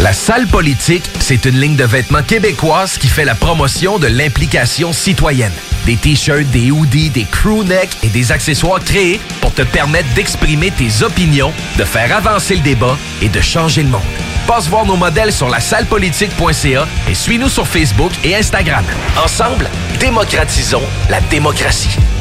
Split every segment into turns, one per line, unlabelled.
La salle politique, c'est une ligne de vêtements québécoise qui fait la promotion de l'implication citoyenne. Des t-shirts, des hoodies, des crewnecks et des accessoires créés pour te permettre d'exprimer tes opinions, de faire avancer le débat et de changer le monde. Passe voir nos modèles sur la sallepolitique.ca et suis-nous sur Facebook et Instagram. Ensemble, démocratisons la démocratie.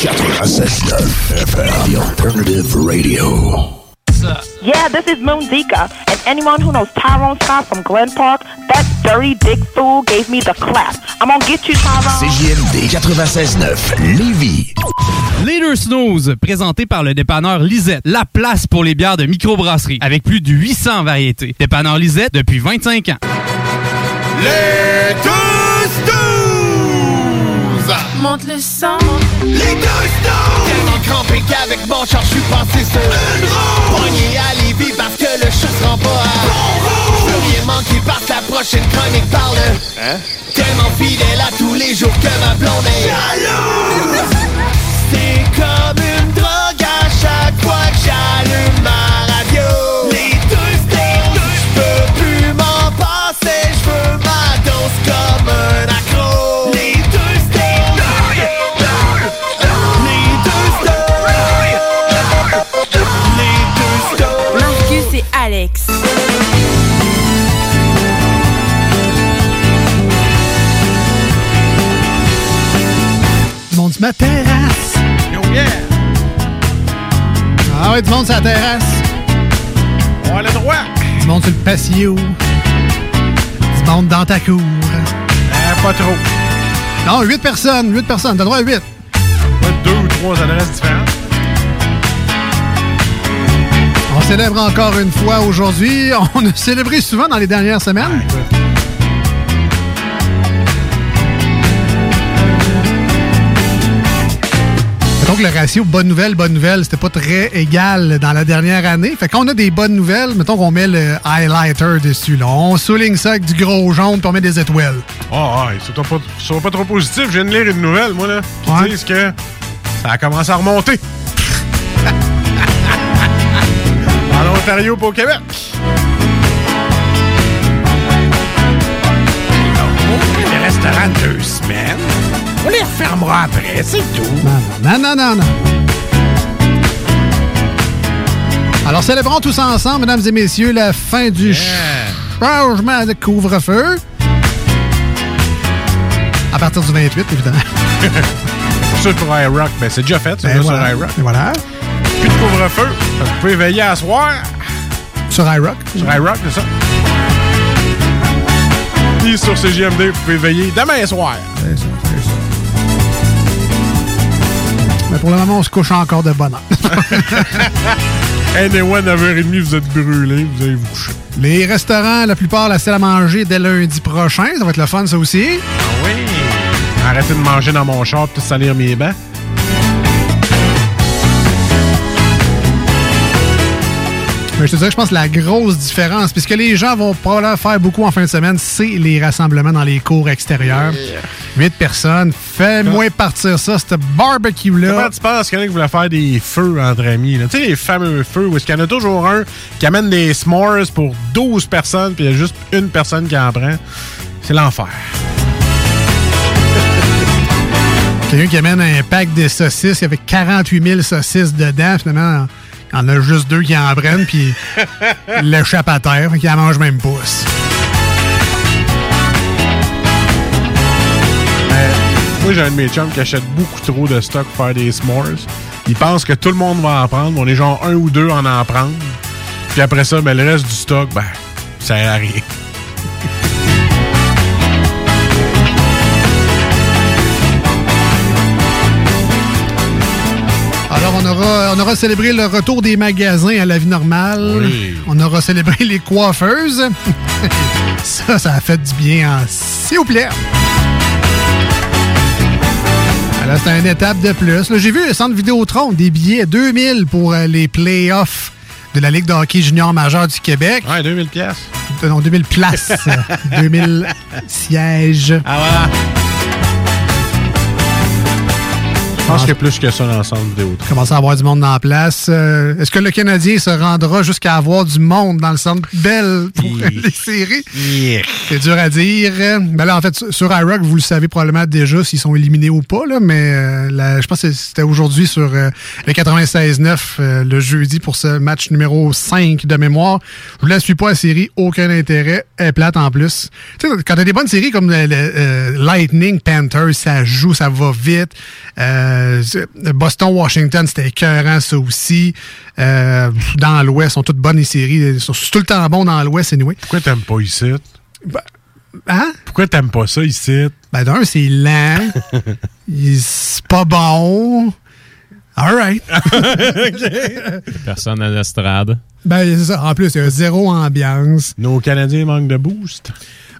96.9 FM, the alternative radio.
Yeah, this is Moon Zika. And anyone who knows Tyrone Scott from Glen Park, that dirty dick fool gave me the clap. I'm gonna get you, Tyrone.
CJMD 96.9, Lévis.
Leader Snooze, présenté par le dépanneur Lisette, la place pour les bières de microbrasserie, avec plus de 800 variétés. Dépanneur Lisette depuis 25 ans.
Les deux snooze!
Monte le sang.
Les deux snooze!
Tellement crampé qu'avec mon char, je suis passé sur
une roue!
Pogné à Lévis parce que le chat se rend pas à
bon roue!
Je veux rien manquer parce que la prochaine chronique parle
Hein?
Tellement fidèle à tous les jours que ma blonde est
Jalouse!
C'est comme une drogue à chaque fois que j'allume ma radio
Les deux snooze!
Je peux plus m'en passer, je veux ma dose comme un
Alex.
Du monde sur ma terrasse.
Yo, yeah!
Ah ouais, du monde sur la terrasse.
On a le droit!
Du monde sur le patio. Du monde dans ta cour.
Euh, pas trop.
Non, 8 personnes. 8 personnes. T'as droit à 8.
Ouais, deux ou trois adresses différentes.
Célèbre encore une fois aujourd'hui. On a célébré souvent dans les dernières semaines. Donc, le ratio bonne nouvelle, bonne nouvelle, c'était pas très égal dans la dernière année. Fait qu'on a des bonnes nouvelles, mettons qu'on met le highlighter dessus. Là. On souligne ça avec du gros jaune puis on met des étoiles.
Ah, oh, sois pas, sois pas trop positif. Je viens de lire une nouvelle, moi, là, qui
Ouais.
disent que ça a commencé à remonter. en Ontario pas au Québec. Les restaurants deux semaines. On les refermera après, c'est tout.
Non, non, non, non. Alors, célébrons tous ensemble, mesdames et messieurs, la fin du changement de couvre-feu. À partir du 28, évidemment.
Pour iRock, ben c'est déjà fait, c'est
Ben
sur iRock.
Voilà.
Plus de couvre-feu. Vous pouvez veiller à soir
Sur iRock.
sur iRock, c'est ça. Puis sur CGMD, vous pouvez veiller demain soir.
C'est ça, c'est ça. Mais pour le moment, on se couche encore de bonne heure.
Anyway, 9h30, vous êtes brûlés, vous allez vous coucher.
Les restaurants, la plupart, la salle à manger dès lundi prochain. Ça va être le fun, ça aussi.
Ah oui! Arrêtez de manger dans mon char, tout salir mes bains.
Mais je te dirais, je pense que la grosse différence, puisque les gens vont probablement faire beaucoup en fin de semaine, c'est les rassemblements dans les cours extérieurs. 8 personnes. Fais-moi partir ça, ce barbecue-là.
Comment tu penses qu'il y en a qui voulaient faire des feux entre amis? Tu sais, les fameux feux où est-ce qu'il y en a toujours un qui amène des s'mores pour 12 personnes, puis il y a juste une personne qui en prend. C'est l'enfer.
Quelqu'un qui amène un pack de saucisses, il y avait 48 000 saucisses dedans. Finalement, il y en a juste deux qui en prennent, puis l'échappe à terre, qu'il en mange même pas.
Moi, j'ai un de mes chums qui achète beaucoup trop de stock pour faire des s'mores. Il pense que tout le monde va en prendre. On est genre un ou deux en en prendre. Puis après ça, ben, le reste du stock, ben, ça sert à rien.
On aura, célébré le retour des magasins à la vie normale.
Oui.
On aura célébré les coiffeuses. ça, ça a fait du bien, hein. s'il vous plaît. Là, c'est une étape de plus. Là, J'ai vu le centre Vidéotron, des billets 2000 pour euh, les playoffs de la Ligue de hockey junior majeur du Québec.
Ouais, 2000 pièces.
Non, 2000 places. euh, 2000 sièges.
Ah voilà. Pense qu'il y a plus que ça dans le centre vidéo.
commence à avoir du monde dans la place. Euh, Est-ce que le Canadien se rendra jusqu'à avoir du monde dans le centre Bell pour les séries? C'est dur à dire. Ben là, en fait, sur- iRock, vous le savez probablement déjà s'ils sont éliminés ou pas, là, mais euh, la- je pense que c'était aujourd'hui sur euh, le 96-9, euh, le jeudi, pour ce match numéro 5 de mémoire. Je ne la suis pas la série, aucun intérêt. Elle est plate en plus. Tu sais, quand t'as des bonnes séries comme le, le, euh, Lightning, Panthers, ça joue, ça va vite. Euh, Boston-Washington, c'était écœurant, ça aussi. Euh, dans l'Ouest, sont toutes bonnes les séries. Ils sont tout le temps bons dans l'Ouest, anyway.
Pourquoi t'aimes pas ici?
Hein?
Pourquoi t'aimes pas ça ici?
Ben d'un, c'est lent. C'est pas bon. All right.
Personne à l'estrade.
ben, c'est ça. En plus, il y a zéro ambiance.
Nos Canadiens manquent de boost.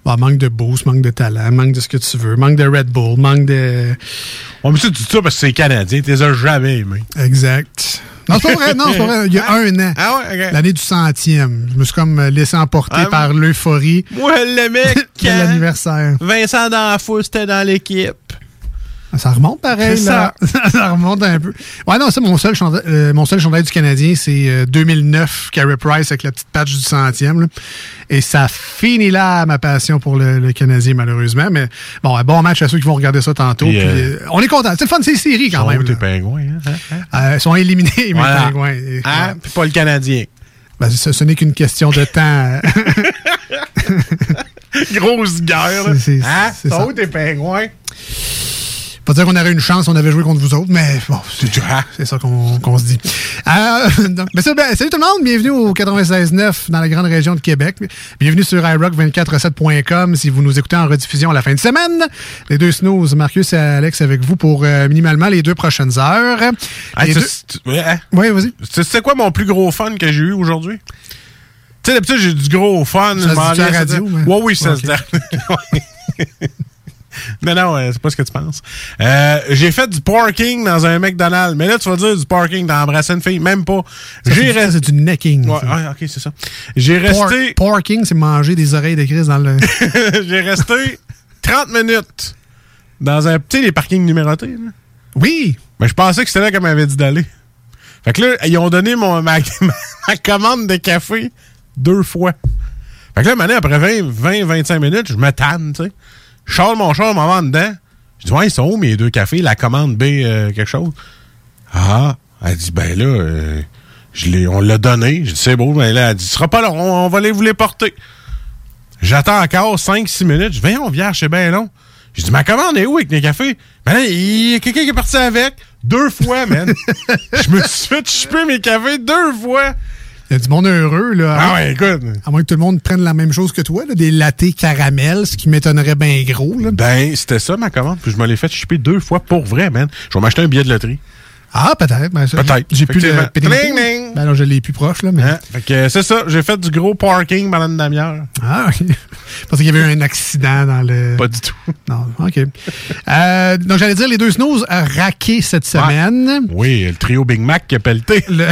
Bon, manque de boost, manque de talent, manque de ce que tu veux, manque de Red Bull, manque de...
On me dit dis ça parce que c'est Canadien. Tu les as jamais aimés.
Exact. Non, c'est pas vrai. Non, c'est pas vrai. Il y a un an.
Ah ouais.
L'année du centième. Je me suis comme laissé emporter
Ah,
par l'euphorie
Moi, le mec,
de l'anniversaire.
Vincent D'Anfou, c'était dans l'équipe.
Ça remonte pareil,
C'est
là. ça remonte un peu. Ouais, non, ça, mon seul chandail, euh, mon seul chandail du Canadien, c'est euh, 2009, Carey Price avec la petite patch du centième. là. Et ça finit là ma passion pour le, le Canadien, malheureusement. Mais bon, un bon match à ceux qui vont regarder ça tantôt.
Puis, euh,
euh, on est content. C'est le fun, c'est les séries quand même.
où tes
là.
pingouins, hein? hein?
Euh, ils sont éliminés, mes
Voilà.
pingouins. Et-
Hein? Puis pas le Canadien.
Ben, ce, ce n'est qu'une question de temps.
Grosse guerre.
C'est-
Hein?
ça.
où tes pingouins?
Pas dire qu'on aurait une chance, on avait joué contre vous autres, mais bon, c'est c'est ça qu'on se dit. Euh, ben, ben, salut tout le monde, bienvenue au 96.9 dans la grande région de Québec. Bienvenue sur iRock247.com si vous nous écoutez en rediffusion à la fin de semaine. Les deux snooze, Marcus et Alex avec vous pour euh, minimalement les deux prochaines heures.
Hey,
deux-
ouais, hein?
Oui, vas-y.
Sais quoi mon plus gros fun que j'ai eu aujourd'hui? Tu sais, d'habitude, j'ai du gros fun.
Ça se dit-tu à la radio, mais-
Ouais, oui, ça se dit. Non, non, euh, c'est pas ce que tu penses. Euh, j'ai fait du parking dans un McDonald's. Mais là, tu vas dire du parking, t'as embrassé une fille. Même pas. J'ai
c'est-
resté.
C'est du necking.
Ouais, ouais, ok, c'est ça. J'ai resté.
Parking, c'est manger des oreilles de Chris dans le.
j'ai resté 30 minutes dans un. Tu sais, les parkings numérotés, là.
Oui!
Mais je pensais que c'était là qu'elle m'avait dit d'aller. Fait que là, ils ont donné mon, ma, ma commande de café deux fois. Fait que là, maintenant, après 20, 20, 25 minutes, je me tanne, tu sais. Je sors mon char, m'en dedans. Je dis, ouais, ils sont où mes deux cafés? La commande B, euh, quelque chose. Ah, elle dit, ben là, euh, je on l'a donné. Je dis, c'est beau. Ben là, elle dit, ce sera pas long, on, on va aller vous les porter. J'attends encore 5-6 minutes. Je dis, viens, on vient, c'est bien long. Je dis, ma commande est où avec mes cafés? Ben là, il y a quelqu'un qui est parti avec. Deux fois, man. je me suis fait choper mes cafés deux fois.
Il y a du monde heureux, là.
Ah ouais, écoute.
À moins que tout le monde prenne la même chose que toi, là, des lattés caramel, ce qui m'étonnerait bien gros. Là.
Ben, c'était ça ma commande. Puis je me l'ai fait choper deux fois pour vrai, man. Je vais m'acheter un billet de loterie.
Ah, peut-être. Ben,
Peut-être.
J'ai plus
Effectivement.
pédimètre.
Ding.
Ben non, je l'ai plus proche, là. Mais...
Hein? Fait que c'est ça, j'ai fait du gros parking pendant une demi-heure.
Ah, OK. Parce qu'il y avait eu un accident dans le.
Pas du tout.
Non, OK. Euh, donc, j'allais dire, les deux snooze a raqué cette semaine.
Oui, le trio Big Mac qui a pelleté.
Le...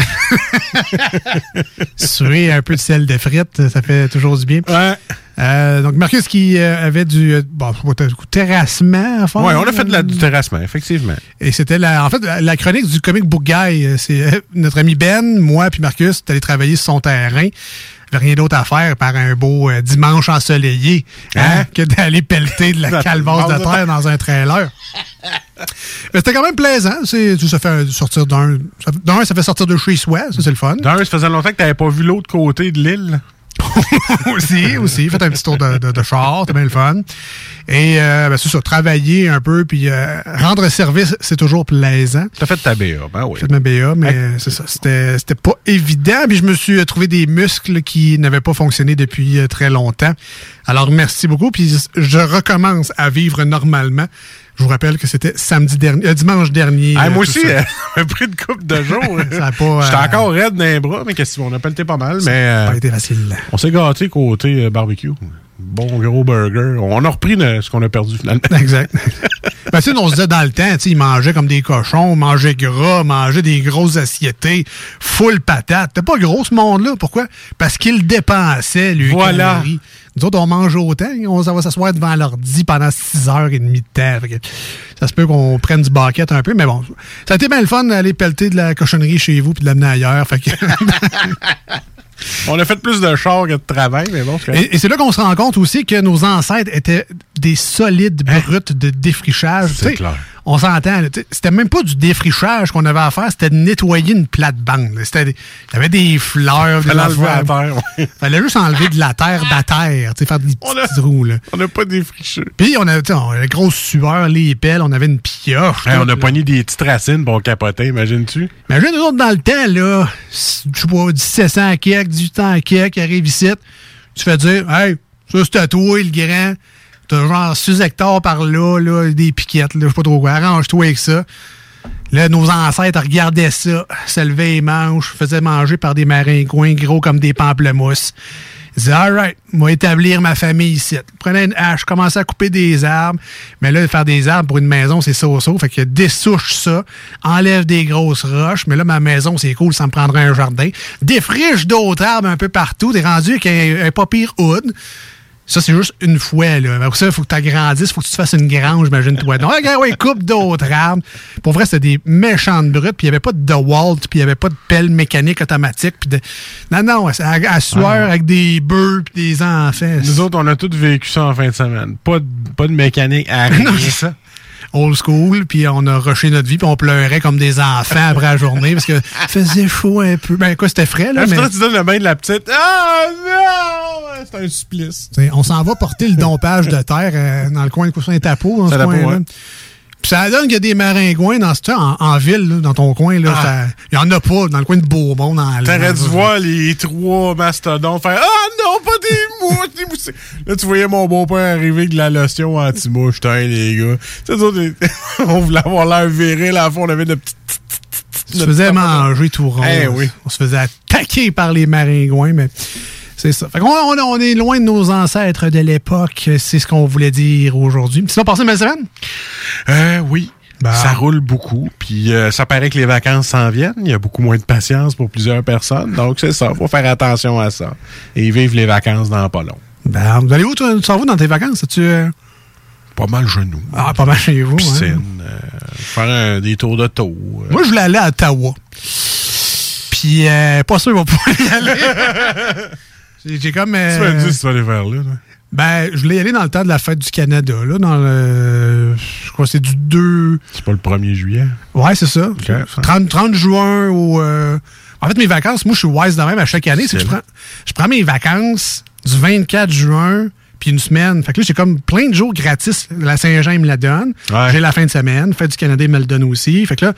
Suer un peu de sel de frites, ça fait toujours du bien.
Ouais.
Euh, donc, Marcus qui euh, avait du euh, bon, terrassement à faire.
Ouais, on a fait de la, du terrassement, effectivement.
Et c'était la, en fait la, la chronique du comic book guy. C'est notre ami Ben, moi puis Marcus, est allé travailler sur son terrain. Il avait rien d'autre à faire par un beau euh, dimanche ensoleillé hein,
Hein?
que d'aller pelleter de la calvasse de terre dans un trailer. Mais c'était quand même plaisant. Tu- ça fait sortir d'un. ça- D'un, ça fait sortir de chez soi. Ça, c'est le fun.
D'un, ça faisait longtemps que t'avais pas vu l'autre côté de l'île.
aussi, aussi. Faites un petit tour de, de, de char, c'était bien le fun. Et euh, ben, c'est ça, travailler un peu, puis euh, rendre service, c'est toujours plaisant.
T'as fait ta BA, ben oui.
J'ai fait ma BA, mais c'est ça, c'était c'était pas évident. Puis je me suis euh, trouvé des muscles qui n'avaient pas fonctionné depuis euh, très longtemps. Alors merci beaucoup, puis je recommence à vivre normalement. Je vous rappelle que c'était samedi dernier, euh, dimanche dernier.
Ah, moi aussi,
ça.
euh, j'ai pris une coupe de jours. J'étais
euh,
encore raide dans les bras, mais qu'est-ce qu'on a pelleté pas mal. Mais
pas été facile.
on s'est gâté côté barbecue. Bon gros burger. On a repris le- ce qu'on a perdu finalement.
Exact. ben, tu sais, on se disait dans le temps, tu sais, ils mangeaient comme des cochons, mangeaient gras, mangeaient des grosses assiettes, full patate. T'es pas gros ce monde-là. Pourquoi? Parce qu'ils dépensaient, lui.
Voilà.
calories. Nous autres, on mange autant, on s'en va s'asseoir devant l'ordi pendant 6 heures et demie de temps. Ça se peut qu'on prenne du bucket un peu, mais bon. Ça a été bien le fun d'aller pelleter de la cochonnerie chez vous puis de l'amener ailleurs. Fait que
On a fait plus de char que de travail, mais bon.
Et, et c'est là qu'on se rend compte aussi que nos ancêtres étaient des solides brutes de défrichage.
Hein? C'est clair.
On s'entend. C'était même pas du défrichage qu'on avait à faire, c'était de nettoyer une plate-bande. Il y avait des fleurs, des affaires.
terre, ouais.
Fallait juste enlever de la terre de la terre, tu sais, faire des petits
On a-
trous. Là.
On n'a pas défriché.
Puis on avait, on avait grosse sueur, les pelles, on avait une pioche.
Hey, on a pogné des petites racines pour capoter, imagines-tu?
Imagine nous autres dans le temps, là, je sais pas, 1700 à quelques, 1800 à quelques, arrive ici, tu fais dire, hey, ça c'est à toi, le grand. T'as genre 6 hectares par là, là, des piquettes, là, je sais pas trop quoi, arrange-toi avec ça. Là, nos ancêtres regardaient ça, se levaient les manches, faisaient manger par des maringouins gros comme des pamplemousses. Ils disaient, alright, moi établir ma famille ici. Prenez une hache, commençaient à couper des arbres. Mais là, faire des arbres pour une maison, c'est so-so. Fait que dessouche ça, enlève des grosses roches. Mais là, ma maison, c'est cool, ça me prendrait un jardin. Défriche d'autres arbres un peu partout. T'es rendu avec un, un pas. Ça, c'est juste une fois. Là. Après ça, il faut que tu agrandisses, il faut que tu te fasses une grange, imagine-toi. Donc, regarde, ouais, coupe d'autres arbres. Pour vrai, c'était des méchantes brutes, puis il n'y avait pas de DeWalt, puis il n'y avait pas de pelle mécanique automatique. Puis de... Non, non, à, à sueur avec des bœufs puis des enfants.
Nous autres, on a tous vécu ça en fin de semaine. Pas de, pas de mécanique à rien.
Non, c'est ça. Old school, puis on a rushé notre vie, puis on pleurait comme des enfants après la journée parce que faisait chaud un peu. Ben, quoi, c'était frais, là.
Là,
mais...
mais... tu donnes le bain de la petite. Ah non! C'est un supplice.
T'sais, on s'en va porter le dompage de terre euh, dans le coin de Saint-Apo. Dans ce
ouais.
Puis ça donne qu'il y a des maringouins dans ce en, en ville, là, dans ton coin. là.
Ah.
Il y en a pas dans le coin de Bourbon. Dans
T'aurais dû voir les trois mastodontes faire Ah non, pas des mouches, des mouches. Là, tu voyais mon beau-père arriver avec de la lotion anti-mouche. Putain, les gars. Autres, on voulait avoir l'air viril. À la fois, on avait notre petite.
On se faisait manger tout rond.
Eh oui.
On se faisait attaquer par les maringouins, mais c'est ça. Fait qu'on on, on est loin de nos ancêtres de l'époque. C'est ce qu'on voulait dire aujourd'hui. Sinon, passé une belle semaine?
Euh, oui.
Bon.
Ça roule beaucoup, puis euh, ça paraît que les vacances s'en viennent. Il y a beaucoup moins de patience pour plusieurs personnes, donc c'est ça. Faut faire attention à ça et vivre les vacances dans pas long.
Ben, vous allez où, toi? Tu s'en vas dans tes vacances? Tu euh,
Pas mal genoux.
Ah, pas mal chez vous. hein?
Piscine, euh, faire un- des tours de taux.
Moi, je voulais aller à Ottawa. Puis, euh, pas sûr, il va pouvoir y aller. J'ai comme. euh,
Tu m'as dit si tu vas aller vers là. là.
ben, je voulais y aller dans le temps de la fête du Canada, là, dans le. Je crois que c'est du 2.
C'est pas le 1er juillet?
Ouais, c'est ça. 30, 30 juin au. euh, En fait, mes vacances, moi, je suis wise de même à chaque année. C'est que je prends, je prends mes vacances du 24 juin, puis une semaine. Fait que là, j'ai comme plein de jours gratis. La Saint-Jean, me la donne.
Ouais.
J'ai la fin de semaine. Fête du Canada, me le donne aussi. Fait que là,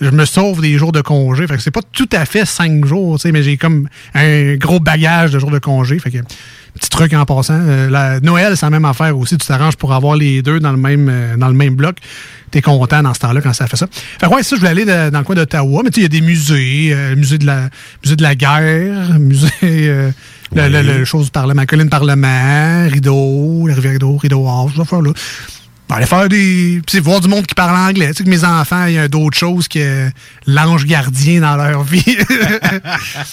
je me sauve des jours de congé. Fait que c'est pas tout à fait cinq jours, tu sais, mais j'ai comme un gros bagage de jours de congé. Fait que, petit truc en passant. euh, la, Noël, c'est la même affaire aussi. Tu t'arranges pour avoir les deux dans le même, euh, dans le même bloc. T'es content dans ce temps-là quand ça fait ça. Fait que ouais, ça, je voulais aller de- dans le coin d'Ottawa. Mais tu sais, il y a des musées. euh, musée, de la, musée de la guerre, musée... le, le, le chose du Parlement, colline Parlement, Rideau, la rivière Rideau, Rideau House, ces affaires-là. Ben, aller faire des. Tu sais, voir du monde qui parle anglais. Tu sais, que mes enfants, il y a d'autres choses que l'ange gardien dans leur vie.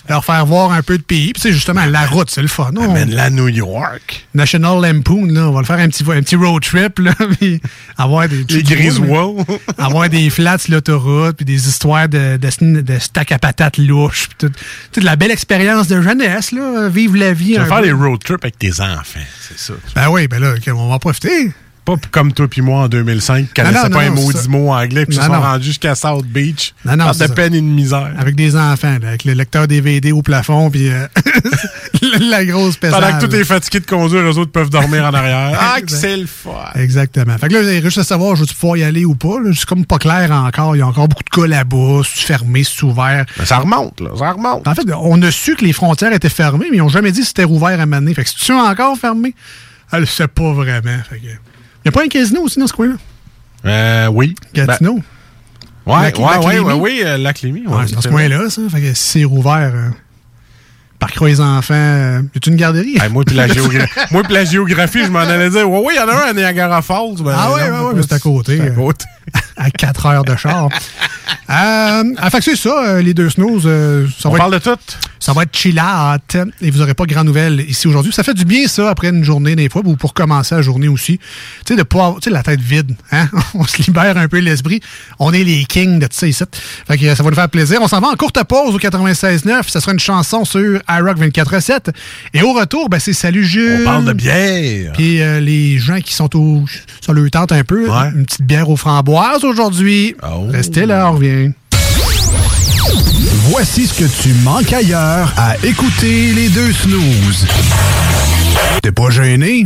leur faire voir un peu de pays. Puis, tu sais, justement, la route, c'est le fun. non?
Amène-la à New York.
National Lampoon, là, on va le faire un petit, un petit road trip, là, puis avoir des
Les Griswold.
avoir des flats sur l'autoroute, puis des histoires de, de, stack à patates louches, puis tout. Tu sais, de la belle expérience de jeunesse, là, vivre la vie.
Tu vas faire des road trips avec tes enfants, c'est ça.
Ben oui, ben là, on va en profiter.
Pas comme toi puis moi en 2005, qui connaissaient pas un maudit mot anglais, puis se sont rendus jusqu'à South Beach.
Non, non,
par de peine et de misère.
Avec des enfants, là, avec le lecteur DVD au plafond, puis euh, la grosse pesage.
Pendant que tout est fatigué de conduire, eux autres peuvent dormir en arrière. Ah, que c'est le fun!
Exactement. Fait que là, j'ai juste à savoir, je vais pouvoir y aller ou pas. C'est comme pas clair encore. Il y a encore beaucoup de cas là-bas. Fermé, c'est ouvert?
Ben, ça remonte, là. Ça remonte.
En fait, on a su que les frontières étaient fermées, mais ils n'ont jamais dit si c'était rouvert à Mané. Fait que c'est-tu encore fermé? Elle ne sait pas vraiment. Fait que... N'y a pas un casino aussi dans ce coin-là?
Euh, oui.
Gatineau?
Ben, ouais,
Lac-
ouais,
Lac
ouais, ouais, oui, euh, Lac Lémy.
Ouais, c'est dans ce coin-là, ça. Fait que si c'est rouvert, euh, par croix les enfants, euh, y a une garderie?
Hey, moi, puis la, géogra- moi, la géographie, je m'en allais dire, ouais, oui, il y en a un à Niagara Falls. Ben,
Ah ouais,
non,
ouais, ouais, mais c'est à côté.
C'est à
euh,
côté.
À 4 heures de char. euh, ah, fait c'est ça, euh, les deux snows. euh, ça
On
va
parle
être,
de tout.
Ça va être chill out, et vous n'aurez pas grand nouvelle ici aujourd'hui. Ça fait du bien, ça, après une journée, des fois, ou pour commencer la journée aussi. Tu sais, de pas avoir, tu sais, la tête vide, hein? On se libère un peu l'esprit. On est les kings de tout ça ici. Fait que ça va nous faire plaisir. On s'en va en courte pause au 96.9. Ça sera une chanson sur iRock 24.7. Et au retour, ben, c'est Salut Jules.
On parle de bière.
Puis euh, les gens qui sont au, sur le tente un peu,
Ouais.
une petite bière aux framboises aujourd'hui.
Oh.
Restez là, on revient.
Voici ce que tu manques ailleurs à écouter les deux snooze.
T'es pas gêné?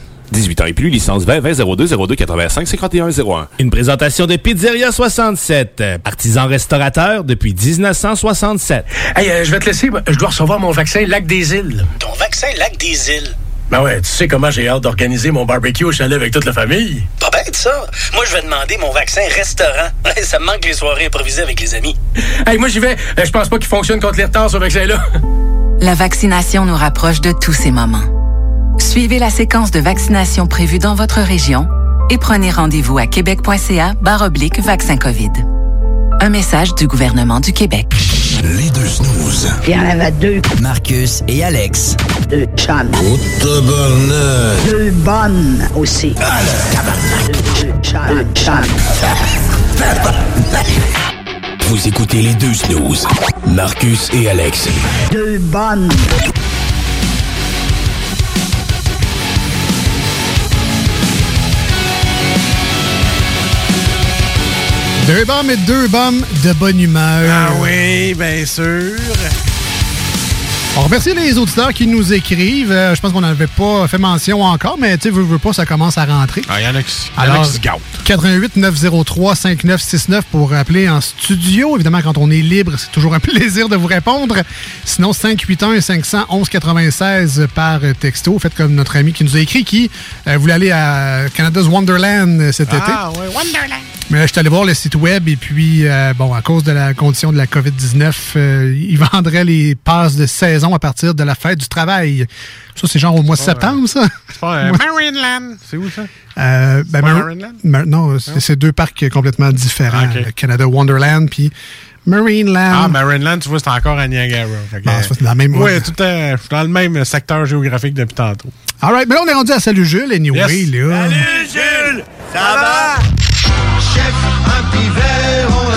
18 ans et plus, licence 20 20 02 02 85 51 01.
Une présentation de Pizzeria 67, artisan restaurateur depuis 1967.
Hey, euh, je vais te laisser. Je dois recevoir mon vaccin Lac des Îles.
Ton vaccin Lac des Îles?
Ben ouais, tu sais comment j'ai hâte d'organiser mon barbecue au chalet avec toute la famille.
Pas bête, ça. Moi, je vais demander mon vaccin restaurant. ça me manque les soirées improvisées avec les amis.
Hey, moi, j'y vais. Euh, Je pense pas qu'il fonctionne contre les retards, ce vaccin-là.
La vaccination nous rapproche de tous ces moments. Suivez la séquence de vaccination prévue dans votre région et prenez rendez-vous à québec.ca oblique vaccin COVID. Un message du gouvernement du Québec.
Les deux snooze.
Il y en avait deux.
Marcus et Alex.
Deux chums.
Oh, tabarnak.
Deux bonnes aussi. Deux, deux chums. Deux chums.
Vous écoutez les deux snooze. Marcus et Alex.
Deux bonnes.
Deux bombes et deux bombes de bonne humeur.
Ah oui, bien sûr.
On remercie les auditeurs qui nous écrivent. Euh, je pense qu'on n'avait pas fait mention encore, mais tu sais, veux, veux pas, ça commence à rentrer.
Ah, il y en a qui, y en a
Alors,
qui se gâtent.
88 903 5969 pour appeler en studio. Évidemment, quand on est libre, c'est toujours un plaisir de vous répondre. Sinon, 581 511 96 par texto. Faites comme notre ami qui nous a écrit qui euh, voulait aller à Canada's Wonderland euh, cet été.
Ah, ouais, Wonderland.
Mais je suis allé voir le site web et puis, euh, bon, à cause de la condition de la COVID-19, euh, ils vendraient les passes de saison à partir de la fête du travail. Ça, c'est genre au mois de septembre, ça?
C'est pas euh,
Ouais.
Marineland. C'est où ça?
Euh, ben,
pas
Mar-
Marineland?
Mar- non, c'est c'est deux parcs complètement différents. Le Canada Wonderland puis Marineland.
Ah, Marineland, tu vois, c'est encore à Niagara.
C'est la même-
Ouais, tout le temps, je suis dans le même secteur géographique depuis tantôt.
All right, mais là, on est rendu à Salut Jules, anyway,
Yes.
là.
Jules, ça va?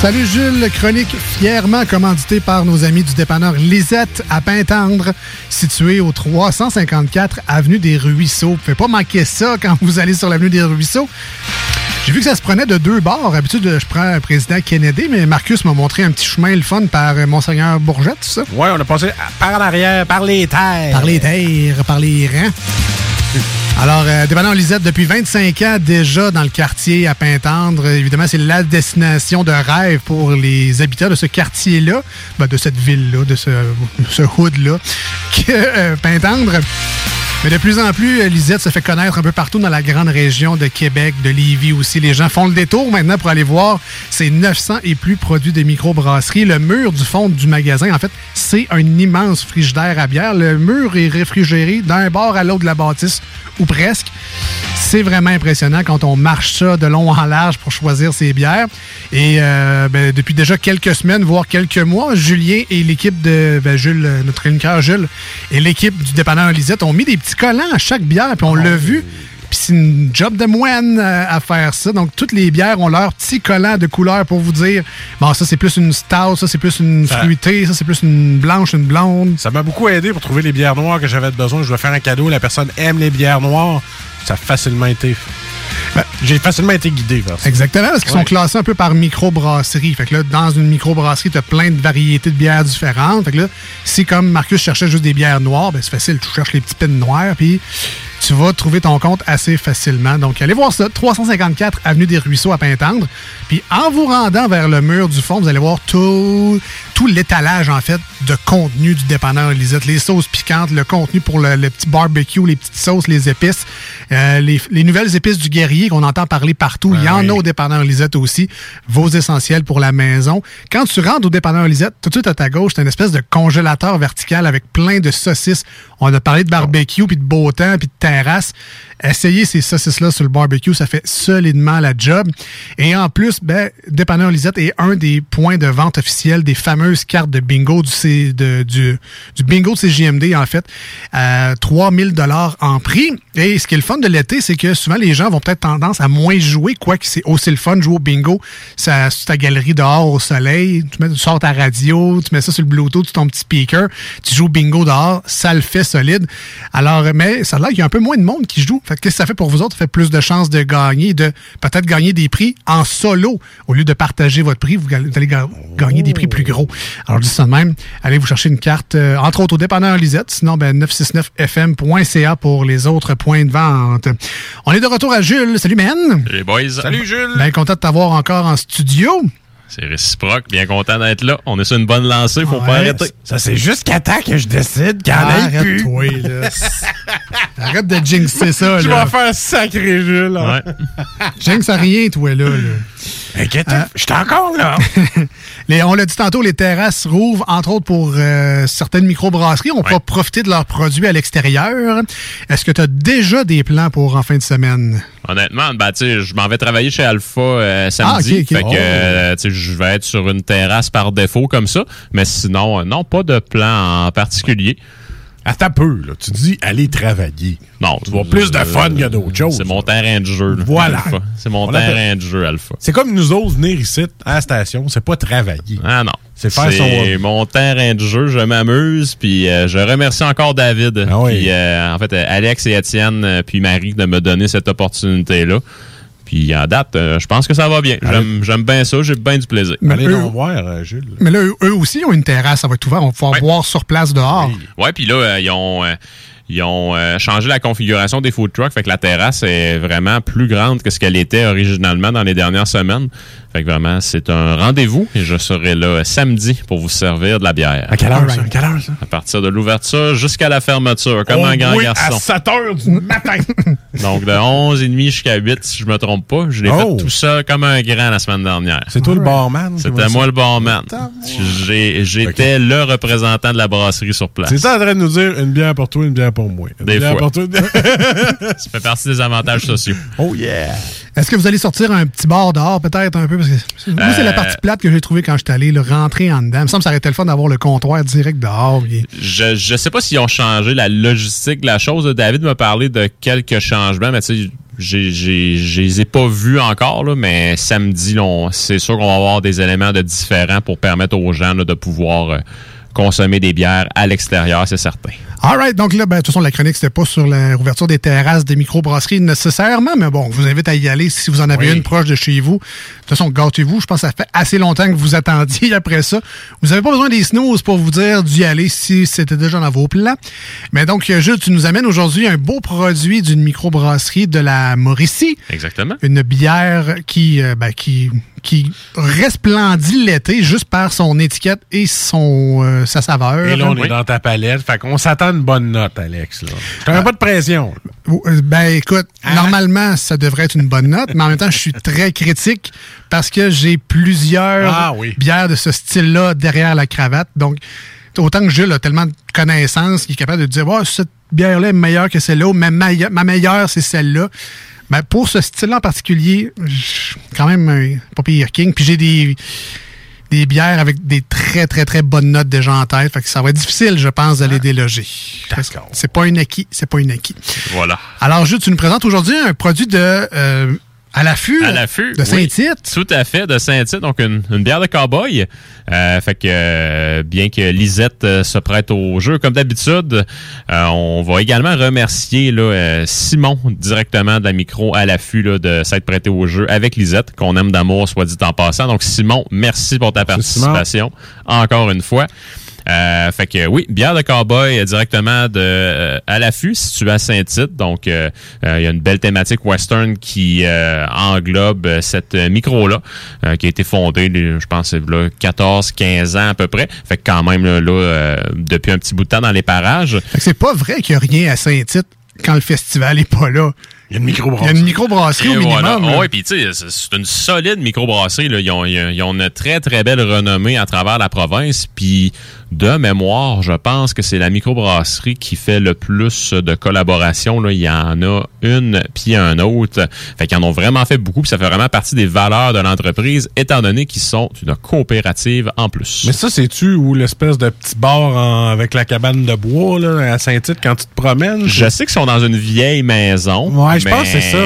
Salut Jules, chronique fièrement commanditée par nos amis du dépanneur Lisette à Pintendre, situé au 354 Avenue des Ruisseaux. Vous pouvez pas manquer ça quand vous allez sur l'Avenue des Ruisseaux. J'ai vu que ça se prenait de deux bords. D'habitude, je prends un président Kennedy, mais Marcus m'a montré un petit chemin le fun par euh, Monseigneur Bourgette, tout ça.
Ouais, on a passé par l'arrière, par les terres.
Par les terres, par les rangs. Alors, euh, Lisette, depuis 25 ans déjà dans le quartier à Pintendre, évidemment, c'est la destination de rêve pour les habitants de ce quartier-là, ben, de cette ville-là, de ce, ce hood-là, que euh. Mais de plus en plus, euh, Lisette se fait connaître un peu partout dans la grande région de Québec, de Lévis aussi. Les gens font le détour maintenant pour aller voir ces 900 et plus produits de microbrasserie. Le mur du fond du magasin, en fait, c'est un immense frigidaire à bière. Le mur est réfrigéré d'un bord à l'autre de la bâtisse, ou presque. C'est vraiment impressionnant quand on marche ça de long en large pour choisir ses bières. Et euh, ben, depuis déjà quelques semaines, voire quelques mois, Julien et l'équipe de ben, Jules, euh, notre chroniqueur Jules, et l'équipe du dépanneur Lisette ont mis des petits collants à chaque bière, puis on l'a vu. Puis c'est une job de moine euh, à faire ça. Donc, toutes les bières ont leur petit collant de couleur pour vous dire bon, ça c'est plus une stout, ça c'est plus une fruitée, ça c'est plus une blanche, une blonde.
Ça m'a beaucoup aidé pour trouver les bières noires que j'avais besoin. Je dois faire un cadeau. La personne aime les bières noires. Ça a facilement été. Ben, J'ai facilement été guidé vers ça.
Exactement, parce qu'ils
Ouais.
sont classés un peu par microbrasserie. Fait que là, dans une microbrasserie, tu as plein de variétés de bières différentes. Fait que là, si comme Marcus cherchait juste des bières noires, ben c'est facile, tu cherches les petits pins noirs, puis tu vas trouver ton compte assez facilement. Donc, allez voir ça, 354 Avenue des Ruisseaux à Pintendre. Puis en vous rendant vers le mur du fond, vous allez voir tout, tout l'étalage, en fait, de contenu du dépanneur Lisette. Les sauces piquantes, le contenu pour le, le petit barbecue, les petites sauces, les épices, euh, les, les nouvelles épices du guerrier qu'on entend parler partout. Il y en a au dépanneur Lisette aussi. Vos essentiels pour la maison. Quand tu rentres au dépanneur Lisette, tout de suite à ta gauche, c'est une espèce de congélateur vertical avec plein de saucisses. On a parlé de barbecue, puis de beau temps, puis de terrasse. Essayez ces saucisses-là sur le barbecue, ça fait solidement la job. Et en plus, ben, Dépanneur Lisette est un des points de vente officiels des fameuses cartes de bingo du, C- de- du, du bingo de CJMD, en fait. Euh, 3000 dollars en prix. Et ce qui est le fun de l'été, c'est que souvent les gens vont peut-être tendance à moins jouer, quoique c'est aussi le fun de jouer au bingo. Ça, sur ta galerie dehors au soleil, tu, mets, tu sors ta radio, tu mets ça sur le Bluetooth, ton petit speaker, tu joues au bingo dehors, ça le fait solide. Alors, mais ça a l'air qu'il y a un peu moins de monde qui joue. Fait que qu'est-ce que ça fait pour vous autres? Ça fait plus de chances de gagner, de peut-être gagner des prix en solo. Au lieu de partager votre prix, vous allez ga- gagner des prix plus gros. Alors, dis ça de même. Allez vous chercher une carte, euh, entre autres au dépanneur Lisette. Sinon, ben, 969fm.ca pour les autres points de vente. On est de retour à Jules. Salut, man.
Les boys.
Salut, Jules.
Bien content de t'avoir encore en studio.
C'est réciproque. Bien content d'être là. On est sur une bonne lancée. Faut pas
Ouais.
arrêter.
Ça, c'est jusqu'à temps que je décide qu'il y en ait plus.
Arrête-toi, là. Arrête de jinxer ça,
Tu
là.
vas faire sacré Jules. hein.
Jinx à rien, toi, là. là.
Inquiète,
Euh,
je suis encore là.
Les- on l'a dit tantôt, les terrasses rouvrent, entre autres pour euh, certaines microbrasseries. On peut profiter de leurs produits à l'extérieur. Est-ce que tu as déjà des plans pour en fin de semaine?
Honnêtement, ben, je m'en vais travailler chez Alpha euh, samedi.
Ah.
Fait que,
Oh.
euh, je vais être sur une terrasse par défaut comme ça. Mais sinon, euh, non, pas de plan en particulier.
Attends un peu, là. Tu dis aller travailler.
Non.
Tu vas plus de fun a d'autres choses.
C'est mon terrain de jeu. là,
Voilà.
C'est mon
On
terrain de jeu, Alpha.
C'est comme nous autres venir ici à la station, c'est pas travailler.
Ah non.
C'est faire son
C'est mon terrain de jeu, je m'amuse, puis euh, je remercie encore David,
Ah oui.
puis euh, en fait euh, Alex et Étienne, puis Marie de me donner cette opportunité-là. Puis en date, euh, je pense que ça va bien. J'aime bien ça, j'ai bien du plaisir.
Mais
Allez
eux-
donc voir, euh, Jules.
Mais là, eux, eux aussi ont une terrasse, ça va être ouvert. On va pouvoir boire sur place dehors.
Ouais, puis là, euh, ils ont, euh, ils ont euh, changé la configuration des food trucks. Fait que la terrasse est vraiment plus grande que ce qu'elle était originalement dans les dernières semaines. Fait que vraiment, c'est un rendez-vous et je serai là samedi pour vous servir de la bière.
À quelle heure, ça? À quelle heure, ça?
À partir de l'ouverture jusqu'à la fermeture, comme un grand
oui,
garçon.
à 7 heures du matin.
Donc de 11h30 jusqu'à 8, si je me trompe pas. Je l'ai
Oh.
fait tout ça comme un grand la semaine dernière.
C'est toi le barman?
C'était moi le barman. J'étais le représentant de la brasserie sur place.
C'est ça en train de nous dire une bière pour toi, une bière pour moi. Une
Des
bière
fois.
pour toi. une
Ça fait partie des avantages sociaux.
oh yeah!
Est-ce que vous allez sortir un petit bar dehors, peut-être un peu? Parce que moi, c'est la
Euh,
partie plate que j'ai trouvée quand je suis allé, le rentrer en dedans. Il me semble que ça aurait été le fun d'avoir le comptoir direct dehors.
Je, je sais pas s'ils ont changé la logistique de la chose. David m'a parlé de quelques changements, mais tu sais, j'ai- j'ai- je les ai pas vus encore, là, mais samedi, c'est sûr qu'on va avoir des éléments de différents pour permettre aux gens là, de pouvoir euh, consommer des bières à l'extérieur, c'est certain.
All right. Donc là, ben, de toute façon, la chronique, c'était pas sur la rouverture des terrasses des microbrasseries nécessairement, mais bon, je vous invite à y aller si vous en avez
Oui.
une proche de chez vous. De toute façon, gâtez-vous. Je pense que ça fait assez longtemps que vous attendiez après ça. Vous n'avez pas besoin des snooze pour vous dire d'y aller si c'était déjà dans vos plans. Mais donc, euh, Jules, tu nous amènes aujourd'hui un beau produit d'une microbrasserie de la Mauricie.
Exactement.
Une bière qui, euh, ben, qui, qui resplendit l'été juste par son étiquette et son, euh, sa saveur.
Et là, on est
Oui.
dans ta palette. Fait qu'on s'attend à une bonne note, Alex. Je t'aurais pas de pression.
Euh, Ben écoute, normalement, ça devrait être une bonne note, mais en même temps, je suis très critique parce que j'ai plusieurs
Ah oui.
bières de ce style-là derrière la cravate. Donc, autant que Jules a tellement de connaissances qu'il est capable de dire oh, cette bière-là est meilleure que celle-là, ou ma, meille- ma meilleure, c'est celle-là. Ben, pour ce style-là en particulier, je suis quand même un pas pire king. Puis j'ai des, des bières avec des très, très, très bonnes notes déjà en tête. Fait que ça va être difficile, je pense, d'aller déloger. C'est pas une acquis, c'est pas une acquis.
Voilà.
Alors, Jules, tu nous présentes aujourd'hui un produit de euh, à l'affût.
À l'affût.
De Saint-Tite.
oui. Tout à fait, de Saint-Tite. Donc, une, une bière de cowboy. Euh, fait que, euh, bien que Lisette euh, se prête au jeu, comme d'habitude, euh, on va également remercier là, euh, Simon, directement de la micro à l'affût, là, de s'être prêté au jeu avec Lisette, qu'on aime d'amour, soit dit en passant. Donc, Simon, merci pour ta participation. Encore une fois. Euh, fait que oui, bière de cowboy euh, directement de euh, à l'affût, situé à Saint-Tite. Donc, euh, euh, il y a une belle thématique western qui euh, englobe cette micro-là, euh, qui a été fondée, je pense, c'est là 14-15 ans à peu près. Fait que quand même, là, là, euh, depuis un petit bout de temps dans les parages.
Fait que c'est pas vrai qu'il n'y a rien à Saint-Tite quand le festival est pas là.
Il y a une microbrasserie.
Il y a une microbrasserie au minimum.
voilà. Oui, puis tu sais, c'est- une solide microbrasserie. Là. Ils, ont, ils ont- ils ont une très, très belle renommée à travers la province. Puis, de mémoire, je pense que c'est la microbrasserie qui fait le plus de collaborations. Là. Il y en a une, puis un autre. Fait qu'ils en ont vraiment fait beaucoup. Puis ça fait vraiment partie des valeurs de l'entreprise, étant donné qu'ils sont une coopérative en plus.
Mais ça, c'est-tu où l'espèce de petit bar en- avec la cabane de bois là, à Saint-Tite quand tu te promènes?
Je sais qu'ils sont dans une vieille maison.
Ouais, je pense que c'est ça.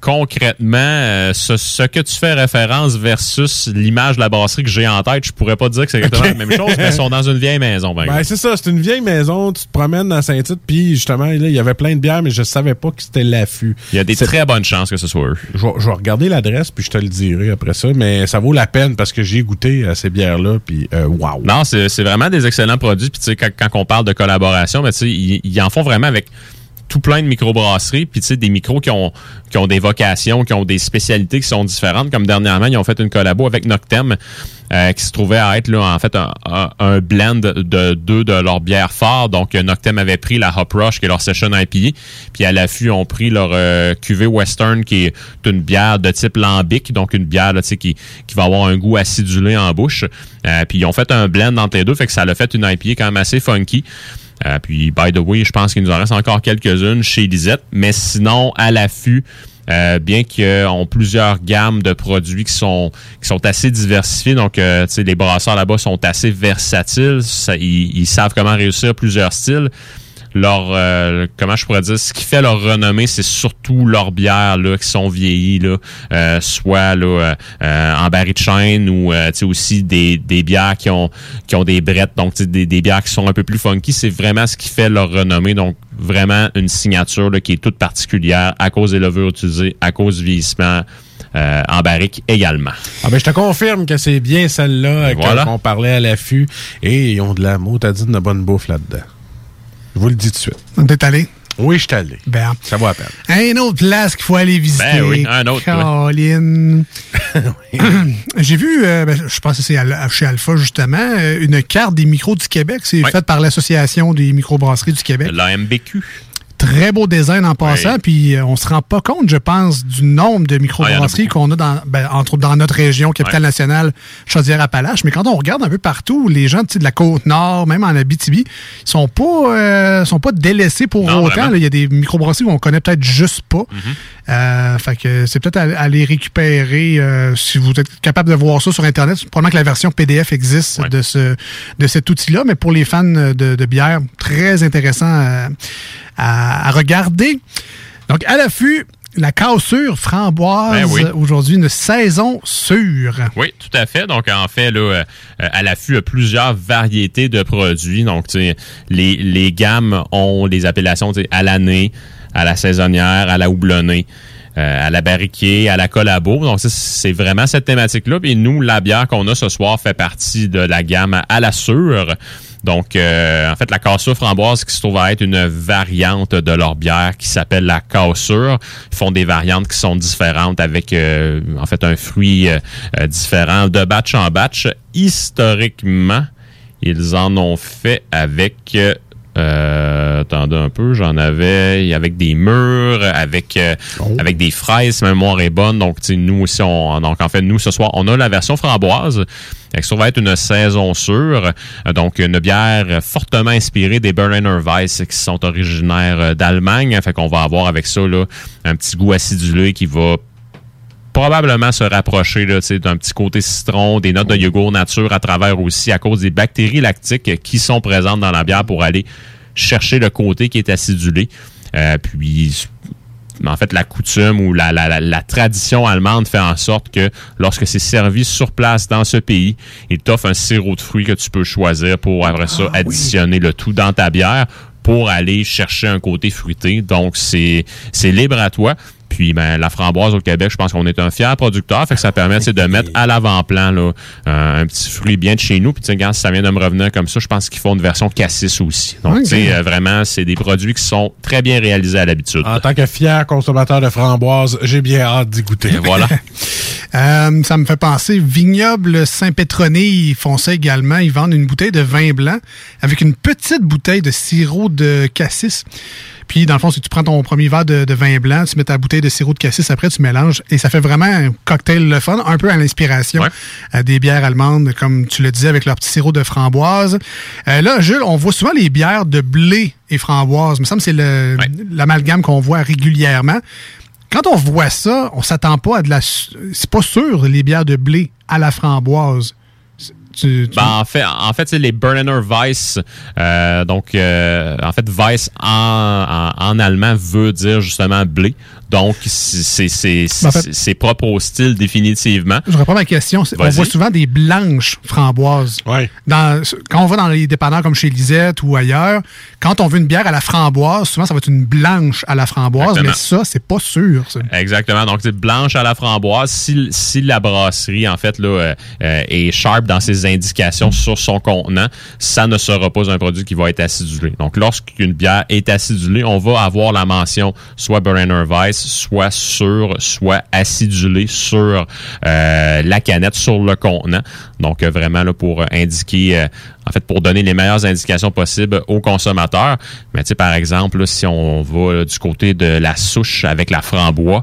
Concrètement, euh, ce, ce que tu fais référence versus l'image de la brasserie que j'ai en tête, je pourrais pas dire que c'est exactement la même chose, mais ils sont dans une vieille maison.
Ben, c'est ça, c'est une vieille maison, tu te promènes dans Saint-Tite, puis justement, là, il y avait plein de bières, mais je savais pas que c'était l'affût.
Il y a des très bonnes chances que ce soit eux.
Je vais, je vais regarder l'adresse, puis je te le dirai après ça, mais ça vaut la peine parce que j'ai goûté à ces bières-là, puis euh, wow.
Non, c'est vraiment des excellents produits. Puis tu sais, quand, quand on parle de collaboration, mais tu sais, ils, ils en font vraiment avec tout plein de microbrasseries, puis tu sais, des micros qui ont, qui ont des vocations, qui ont des spécialités qui sont différentes. Comme dernièrement, ils ont fait une collabo avec Noctem, euh, qui se trouvait à être là, en fait un, un- blend de deux de leurs bières fortes. Donc, Noctem avait pris la Hop Rush, qui est leur session IPA, puis à l'affût, ils ont pris leur euh, cuvée Western, qui est une bière de type lambic, donc une bière là, qui, qui va avoir un goût acidulé en bouche. Euh, puis ils ont fait un blend entre les deux, fait que ça l'a fait une IPA quand même assez funky. Euh, puis, by the way, je pense qu'il nous en reste encore quelques-unes chez Lisette. Mais sinon, à l'affût, euh, bien qu'ils ont plusieurs gammes de produits qui sont qui sont assez diversifiés. Donc, euh, les brasseurs là-bas sont assez versatiles. Ils, ils savent comment réussir plusieurs styles. Leur, euh, comment je pourrais dire, ce qui fait leur renommée, c'est surtout leurs bières là qui sont vieillies là, euh, soit là euh, euh, en baril de chêne ou euh, tu sais aussi des, des bières qui ont qui ont des brettes, donc des, des bières qui sont un peu plus funky. C'est vraiment ce qui fait leur renommée. Donc vraiment une signature là, qui est toute particulière à cause des levures utilisées, à cause du vieillissement. euh, en barrique également.
Ah ben, je te confirme que c'est bien celle-là euh,
Voilà.
qu'on parlait à l'affût, et ils ont de la motadine de bonne bouffe là-dedans. Je vous le dis tout de suite.
T'es allé?
Oui, je suis allé.
Ben,
Ça vaut la peine.
Un autre place qu'il faut aller visiter.
Ben oui, un autre.
Colin. J'ai vu, euh, ben, je pense que c'est Al- chez Alpha, justement, euh, une carte des micros du Québec. C'est faite par l'Association des microbrasseries du Québec.
La MBQ.
Très beau design en passant, puis euh, on se rend pas compte, je pense, du nombre de
Ah,
microbrasseries qu'on a dans, ben, entre dans notre région, Capitale-Nationale, Chaudière-Appalaches. Mais quand on regarde un peu partout, les gens de la Côte-Nord, même en Abitibi, ils sont pas, euh, sont pas délaissés pour
Non,
autant. Il y a des microbrasseries qu'on connaît peut-être juste pas. Euh, fait que c'est peut-être à, à les récupérer euh, si vous êtes capable de voir ça sur Internet. Probablement que la version PDF existe de ce de cet outil-là, mais pour les fans de, de bière, très intéressant à, à- à regarder. Donc, à l'affût, la cassure framboise,
Ben oui.
aujourd'hui, une saison sûre.
Oui, tout à fait. Donc, en fait, là, euh, à l'affût, plusieurs variétés de produits. Donc, les, les gammes ont des appellations à l'année, à la saisonnière, à la houblonnée. euh, à la barriquée, à la collabo. Donc, c'est vraiment cette thématique-là. Puis nous, la bière qu'on a ce soir fait partie de la gamme à la sûre. Donc, euh, en fait, la cassure framboise qui se trouve à être une variante de leur bière qui s'appelle la cassure. Ils font des variantes qui sont différentes avec, euh, en fait, un fruit différent de batch en batch. Historiquement, ils en ont fait avec... attendez un peu, j'en avais avec des murs, avec euh, avec des fraises, ma mémoire est bonne. Donc, nous aussi, on, donc en fait, nous ce soir, on a la version framboise. Ça va être une saison sûre. Donc, une bière fortement inspirée des Berliner Weiss qui sont originaires d'Allemagne. Fait qu'on va avoir avec ça là, un petit goût acidulé qui va probablement se rapprocher là, d'un petit côté citron, des notes de yogourt nature à travers aussi à cause des bactéries lactiques qui sont présentes dans la bière pour aller chercher le côté qui est acidulé. Euh, puis en fait, la coutume ou la, la, la, la tradition allemande fait en sorte que lorsque c'est servi sur place dans ce pays, il t'offre un sirop de fruits que tu peux choisir pour après ça additionner le tout dans ta bière pour aller chercher un côté fruité. Donc, c'est c'est libre à toi. Puis ben, la framboise au Québec, je pense qu'on est un fier producteur, fait que ça permet de mettre à l'avant-plan là, un, un petit fruit bien de chez nous. Puis tu sais, quand ça vient de me revenir comme ça, je pense qu'ils font une version cassis aussi. Donc
Ok.
tu sais, euh, vraiment, c'est des produits qui sont très bien réalisés à l'habitude.
En tant que fier consommateur de framboise, j'ai bien hâte d'y goûter.
Et voilà.
Euh, ça me fait penser, Vignoble Saint-Pétroné, ils font ça également. Ils vendent une bouteille de vin blanc avec une petite bouteille de sirop de cassis. Puis, dans le fond, si tu prends ton premier verre de, de vin blanc, tu mets ta bouteille de sirop de cassis, après, tu mélanges. Et ça fait vraiment un cocktail le fun, un peu à l'inspiration euh, des bières allemandes, comme tu le disais, avec leur petit sirop de framboise. Euh, là, Jules, on voit souvent les bières de blé et framboise. Il me semble que c'est le- l'amalgame qu'on voit régulièrement. Quand on voit ça, on s'attend pas à de la. C'est pas sûr, les bières de blé à la framboise.
Ben, en fait, en fait, les Berliner Weiss. euh, donc, euh, en fait, Weiss en, en, en allemand veut dire justement blé. Donc, c'est c'est
Ben, en fait-
c'est- c'est propre au style définitivement.
Je reprends ma question. On voit souvent des blanches framboises. Dans, quand on va dans les dépanneurs comme chez Lisette ou ailleurs, quand on veut une bière à la framboise, souvent ça va être une blanche à la framboise,
Exactement.
mais ça, c'est pas sûr. ça.
Exactement. Donc, c'est blanche à la framboise. Si, si la brasserie, en fait, là, euh, euh, est sharp dans ses indications sur son contenant, ça ne sera pas un produit qui va être acidulé. Donc, lorsqu'une bière est acidulée, on va avoir la mention soit Berliner Weiss, soit sur, soit acidulé sur euh, la canette, sur le contenant. Donc, euh, vraiment, là, pour indiquer, euh, en fait, pour donner les meilleures indications possibles aux consommateurs. Mais, tu sais, par exemple, si on va du côté de la souche avec la framboise,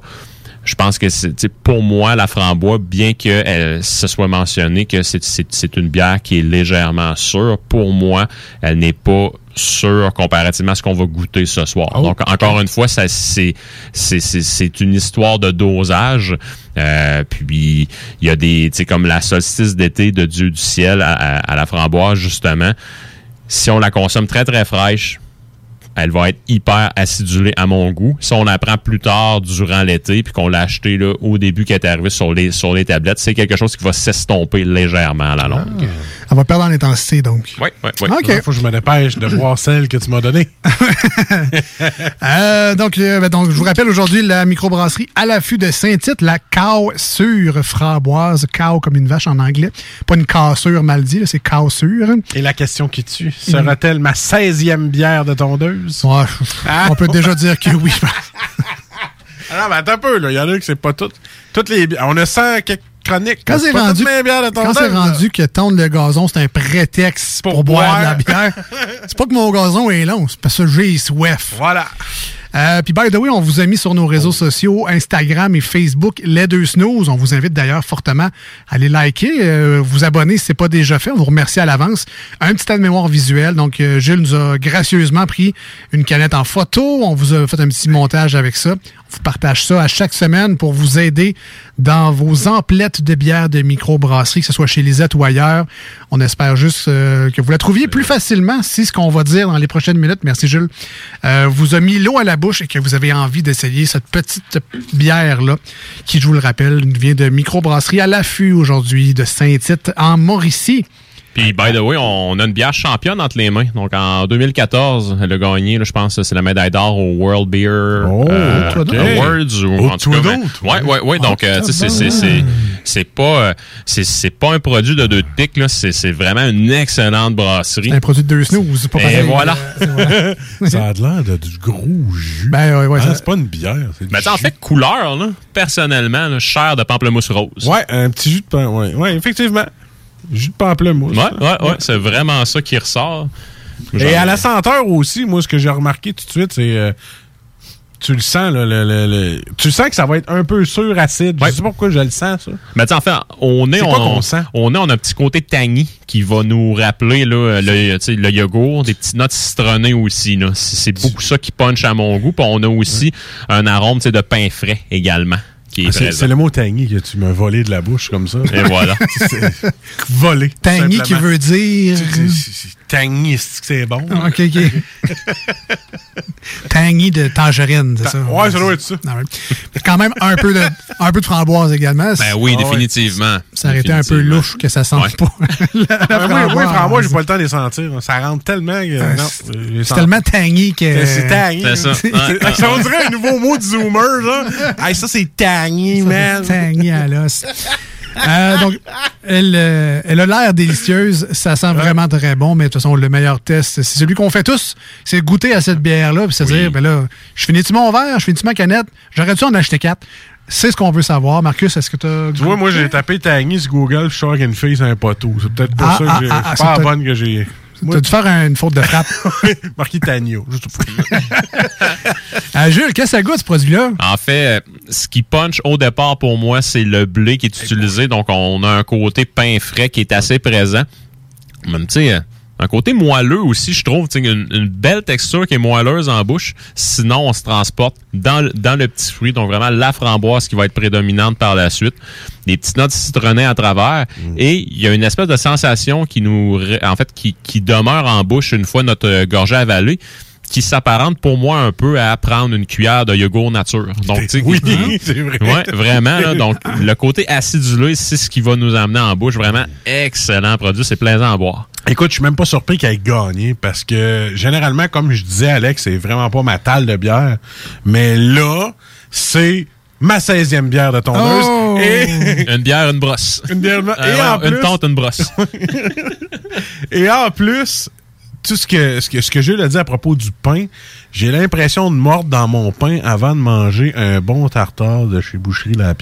je pense que c'est pour moi la framboise, bien que elle, ce soit mentionné que c'est- une bière qui est légèrement sûre, pour moi, elle n'est pas sûre comparativement à ce qu'on va goûter ce soir. Donc encore une fois, ça c'est c'est c'est- c'est une histoire de dosage. Euh, puis il y a des tu sais comme la solstice d'été de Dieu du ciel à, à- à la framboise justement. Si on la consomme très très fraîche, elle va être hyper acidulée à mon goût. Si on la prend plus tard durant l'été puis qu'on l'a acheté là, au début qu'elle est arrivée sur les, sur les tablettes, c'est quelque chose qui va s'estomper légèrement à la longue.
Elle va perdre en intensité, donc.
Oui, oui, oui.
OK.
Faut que je me dépêche de boire celle que tu m'as donnée.
Euh, donc, euh, ben, donc, je vous rappelle aujourd'hui la microbrasserie à l'affût de Saint-Tite, la cassure framboise. Cow comme une vache en anglais. Pas une cassure mal dit, c'est cassure.
Et la question qui tue, sera-t-elle ma 16e bière de tondeuse?
Ouais, on peut déjà dire que oui.
Ah non, mais attends un peu, là. Il y en a que c'est pas toutes. Toutes les bières. On a 100 quelques chroniques.
Quand c'est rendu, quand c'est rendu que tondre le gazon, c'est un prétexte pour, boire de la bière, c'est pas que mon gazon est long, c'est parce que j'ai soif.
Voilà.
Euh, Puis, by the way, on vous a mis sur nos réseaux sociaux, Instagram et Facebook, les deux snooze. On vous invite d'ailleurs fortement à les liker, euh, vous abonner si ce n'est pas déjà fait. On vous remercie à l'avance. Un petit tas de mémoire visuelle. Donc, euh, Jules nous a gracieusement pris une canette en photo. On vous a fait un petit montage avec ça. Vous partage ça à chaque semaine pour vous aider dans vos emplettes de bière de microbrasserie, que ce soit chez Lisette ou ailleurs. On espère juste euh, que vous la trouviez plus facilement si ce qu'on va dire dans les prochaines minutes, merci Jules, euh, vous a mis l'eau à la bouche et que vous avez envie d'essayer cette petite bière-là, qui, je vous le rappelle, vient de microbrasserie à l'affût aujourd'hui de Saint-Tite en Mauricie.
Puis, by the way, on a une bière championne entre les mains. Donc, en 2014, elle a gagné, là, je pense, c'est la médaille d'or au World Beer euh,
toi donc.
Awards. Ou,
Oh,
en tout cas,
donc,
ouais, ouais, ouais. Donc, euh, tu sais, c'est- c'est- c'est c'est pas, euh, c'est c'est pas un produit de deux pics, là. C'est c'est vraiment une excellente brasserie.
Un produit de deux snooze, pas
Et
pareil.
voilà.
Euh, voilà.
Ça a de l'air de, du gros jus.
Ben, ouais, ouais,
Ah,
ça-
c'est pas une bière. c'est
Mais en fait, couleur, là, personnellement, là, chair de pamplemousse rose.
Ouais, un petit jus de pain. Ouais, ouais effectivement. Jus de pamplemousse.
Ouais, ouais, ouais. C'est vraiment ça qui ressort.
Et à la senteur aussi, moi, ce que j'ai remarqué tout de suite, c'est. euh, tu le sens, là, le, le- le- tu sens que ça va être un peu sur acide. Je sais pas pourquoi je le sens, ça.
Mais en fait, on est, on,
sent?
on est, on a un petit côté tangy qui va nous rappeler là, le, yogourt, des petites notes citronnées aussi. là. C'est beaucoup ça qui punch à mon goût. Puis on a aussi un arôme de pain frais également qui est
Ah, C'est
présent.
c'est le mot tangy que tu m'as volé de la bouche comme ça.
Et voilà.
Volé.
Tangy qui veut dire.
C'est- Tangy, c'est que c'est bon?
OK, OK. Tangy de tangerine, c'est ça?
Ouais, ça doit être ça.
Ah ouais. Quand même un peu de, un peu de framboise également.
Ben oui, définitivement.
Ça aurait été un peu louche que ça sente
Ouais.
pas. la, la
Ah, oui, oui,
framboise.
framboise, j'ai pas le temps de les sentir. Ça rentre tellement.
Ah, c'est-
sens
tellement tangy que.
C'est tangy.
C'est ça.
C'est-
Ouais, ouais,
Ça on dirait un nouveau mot de zoomer, genre. Hey, ça, c'est tangy, man.
Tangy à l'os. Euh, donc, elle, euh, elle a l'air délicieuse. Ça sent vraiment très bon, mais de toute façon, le meilleur test, c'est celui qu'on fait tous. C'est goûter à cette bière-là, puis se dire, ben là, je finis-tu mon verre, je finis-tu ma canette, j'aurais dû en acheter quatre. C'est ce qu'on veut savoir. Marcus, est-ce que tu as.
Tu vois, moi, j'ai tapé tangy sur Google, je une fille, c'est un poteau. C'est peut-être pour
Ah,
ça que
ah,
j'ai.
ah, ah,
pas la bonne que j'ai.
T'as dû faire une faute de frappe.
Marqué Tagno.
Euh, Jules, qu'est-ce que ça goûte, ce produit-là?
En fait, euh, ce qui punch au départ pour moi, c'est le blé qui est utilisé. Donc, on a un côté pain frais qui est assez présent. Même, tu sais, euh, un côté moelleux aussi, je trouve. Une, une belle texture qui est moelleuse en bouche. Sinon, on se transporte dans, le- dans le petit fruit. Donc, vraiment, la framboise qui va être prédominante par la suite. Des petites notes citronnées à travers. Et il y a une espèce de sensation qui nous, en fait, qui, qui demeure en bouche une fois notre euh, gorgée avalée qui s'apparente pour moi un peu à prendre une cuillère de yogourt nature. Donc,
Oui, c'est vrai.
Ouais, vraiment. Là, donc, le côté acidulé, c'est ce qui va nous amener en bouche. Vraiment excellent produit. C'est plaisant à boire.
Écoute, je suis même pas surpris qu'elle ait gagné parce que généralement, comme je disais, Alex, c'est vraiment pas ma talle de bière. Mais là, c'est ma 16e bière de tondeuse.
Oh!
Et,
Une bière, une brosse.
une bière
Euh,
et en
une tente, une brosse.
et en plus, tout ce que, ce que, ce que Jules a dit à propos du pain, j'ai l'impression de mordre dans mon pain avant de manger un bon tartare de chez Boucherie La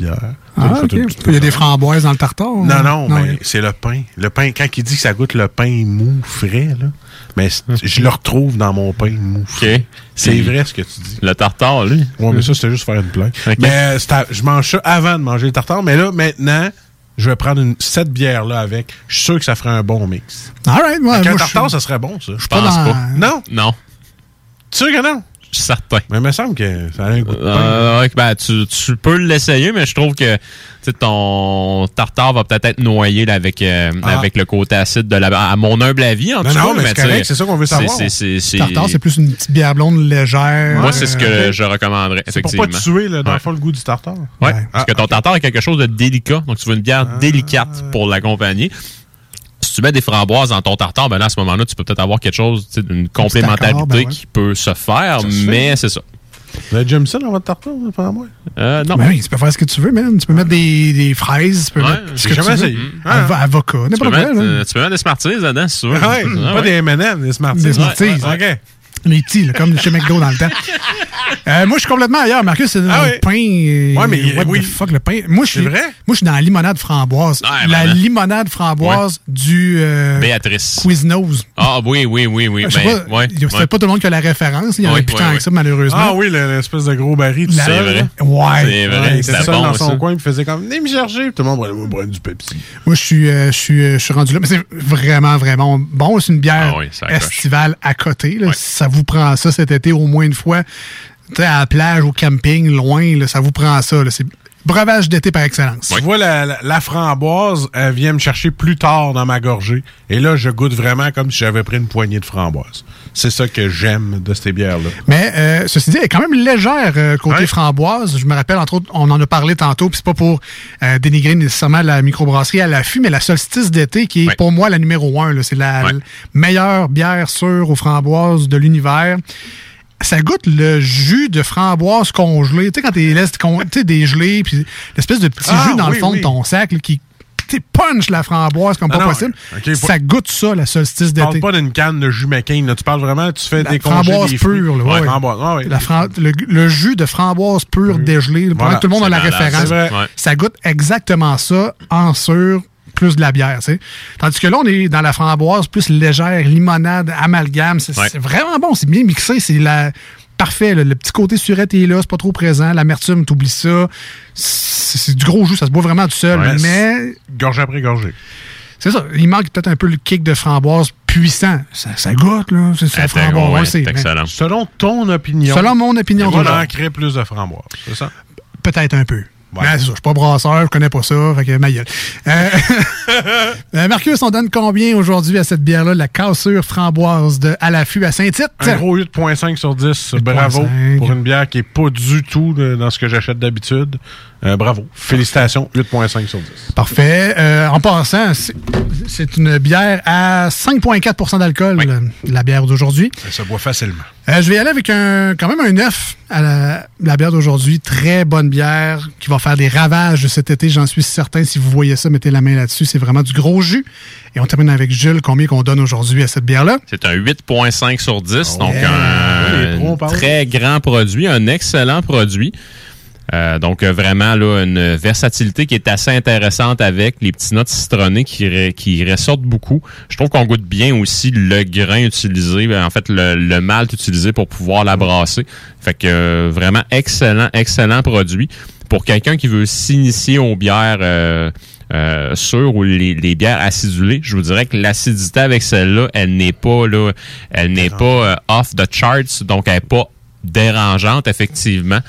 Ah, ok. Il y a des framboises dans le tartare?
Non, non, mais
il-
c'est le pain. Le pain, quand il dit que ça goûte le pain mou, frais, là, mais c- je le retrouve dans mon pain mou, frais. C'est vrai ce que tu dis.
Le tartare, lui?
Ouais, mais ça, c'était juste faire une blague.
Ok.
Mais je mange ça avant de manger le tartare. Mais là, maintenant, je vais prendre une, cette bière-là avec. Je suis sûr que ça ferait un bon mix.
All right, ouais,
un tartare,
suis-
ça serait bon, ça. Je
pas
pense
dans-
pas.
Non?
Non.
Tu sûr que non?
Je suis certain.
Mais il me semble que ça a un goût de pain.
Euh, ouais, ben, tu, tu peux l'essayer, mais je trouve que tu sais, ton tartare va peut-être être noyé là, avec, euh,
Ah.
avec le côté acide de la À mon humble avis, en
Non,
tout
non,
cas.
mais c'est correct, c'est ça qu'on veut savoir.
c'est- c'est- c'est-
Tartare, c'est plus une petite bière blonde légère.
Moi, c'est ce que
Euh,
je recommanderais,
C'est pour
effectivement.
pas tuer, là, dans le
Ouais.
fond, le goût du tartare.
Ouais,
Ouais.
parce que ton tartare est quelque chose de délicat. Donc, tu veux une bière délicate pour l'accompagner. Si tu mets des framboises dans ton tartare, ben là, à ce moment-là, tu peux peut-être avoir quelque chose, d'une complémentarité
ben ouais.
qui peut se faire,
Ça se fait.
mais c'est ça.
Vous avez déjà mis ça dans votre tartare, pendant moi?
Euh, non.
Ben oui, tu peux faire ce que tu veux, man. Tu peux mettre des, des fraises, tu peux
Ouais,
mettre ce que
jamais
tu veux. Avocat, n'importe quoi.
mettre, euh, tu peux mettre des Smarties dedans, si tu veux.
Ah ouais, pas
ouais.
des M&M, des Smarties.
Des Smarties.
Ouais, ouais, OK.
Les petits, là, comme chez McDo dans le temps. Euh, moi, je suis complètement ailleurs. Marcus, c'est
Ah
le
oui.
pain.
Ouais, mais
what
oui.
the fuck, le pain. Moi, je suis,
C'est vrai?
moi, je suis dans la limonade framboise.
Ouais,
la limonade framboise du euh,
Béatrice.
Quiznos.
Ah oui, oui, oui, oui.
Sais
Ben,
pas,
ouais, ouais.
pas tout le monde qui a la référence. Il y en a plus tant que ça, malheureusement.
Ah oui, le- l'espèce de gros baril.
C'est vrai.
Ouais.
C'est vrai,
Ouais, il
c'était
seul
bon,
dans son
ça.
coin, il faisait comme, venez me chercher. Tout le monde prenait prenait du Pepsi.
Moi, je suis, euh, je suis, euh, je suis rendu là. Mais c'est vraiment, vraiment bon. C'est une bière
Ah
estivale à côté. ça vous prend ça cet été au moins une fois, à la plage, au camping, loin, ça vous prend ça. C'est breuvage d'été par excellence.
Tu vois, la, la- la framboise, elle vient me chercher plus tard dans ma gorgée. Et là, je goûte vraiment comme si j'avais pris une poignée de framboise. C'est ça que j'aime de ces bières-là.
Mais euh, ceci dit, elle est quand même légère euh, côté framboise. Je me rappelle, entre autres, on en a parlé tantôt, puis c'est pas pour euh, dénigrer nécessairement la microbrasserie à l'affût, mais la solstice d'été, qui est pour moi la numéro un. C'est la meilleure bière sûre aux framboises de l'univers. Ça goûte le jus de framboise congelé. Tu sais, quand tu laisses dégelé, puis l'espèce de petit
Ah,
jus dans
oui,
le fond
oui.
de ton sac là, qui punch la framboise comme
Ah
pas
non,
possible. ça goûte ça, la solstice
Tu parles
d'été.
pas d'une canne de jus McCain, là. Tu parles vraiment, tu fais
La
des
framboise
des
pure, là,
Ouais, framboise, ouais, ouais.
La fran- le, le jus de framboise pure dégelée, là,
Voilà,
tout le monde a la référence.
c'est vrai. Ouais.
Ça goûte exactement ça en sûr plus de la bière, tu sais. Tandis que là, on est dans la framboise plus légère, limonade, amalgame. C'est
Ouais.
vraiment bon, c'est bien mixé, c'est la parfait. là. Le petit côté surette est là, c'est pas trop présent. L'amertume, t'oublies ça. C'est du gros jus, ça se boit vraiment tout seul.
Ouais,
mais
Gorgée après gorgée.
c'est ça, il manque peut-être un peu le kick de framboise puissant. Ça, ça goûte, là. C'est ça,
Eh,
framboise,
ouais, c'est excellent. Selon ton opinion.
Selon mon opinion,
On manquerait plus de framboise, c'est ça?
Peut-être un peu. Ouais, c'est ça. Je suis pas brasseur, je connais pas ça, fait que ma gueule. Euh, euh, Marcus, on donne combien aujourd'hui à cette bière-là, la cassure framboise de à l'affût à Saint-Tite?
Un gros 8.5 sur 10. Bravo. Pour une bière qui est pas du tout de- dans ce que j'achète d'habitude. Euh, bravo. Félicitations. 8.5 sur 10.
Parfait. Euh, en passant, c'est- une bière à 5,4% d'alcool, la, la bière d'aujourd'hui.
Ça se boit facilement.
Euh, je vais y aller avec un, quand même un 9 à la, la bière d'aujourd'hui. Très bonne bière qui va faire des ravages cet été, j'en suis certain. Si vous voyez ça, mettez la main là-dessus. C'est vraiment du gros jus. Et on termine avec Jules. Combien qu'on donne aujourd'hui à cette bière-là?
C'est un 8.5 sur 10, donc
yeah.
un très grand produit, un excellent produit. Euh, donc euh, vraiment là une versatilité qui est assez intéressante avec les petites notes citronnées qui, re- qui ressortent beaucoup. Je trouve qu'on goûte bien aussi le grain utilisé, ben, en fait le, le malt utilisé pour pouvoir la brasser. Fait que euh, vraiment excellent, excellent produit. Pour quelqu'un qui veut s'initier aux bières euh, euh, sûres ou les, les bières acidulées, je vous dirais que l'acidité avec celle-là, elle n'est pas là, elle n'est pas euh, off the charts, donc elle n'est pas dérangeante effectivement.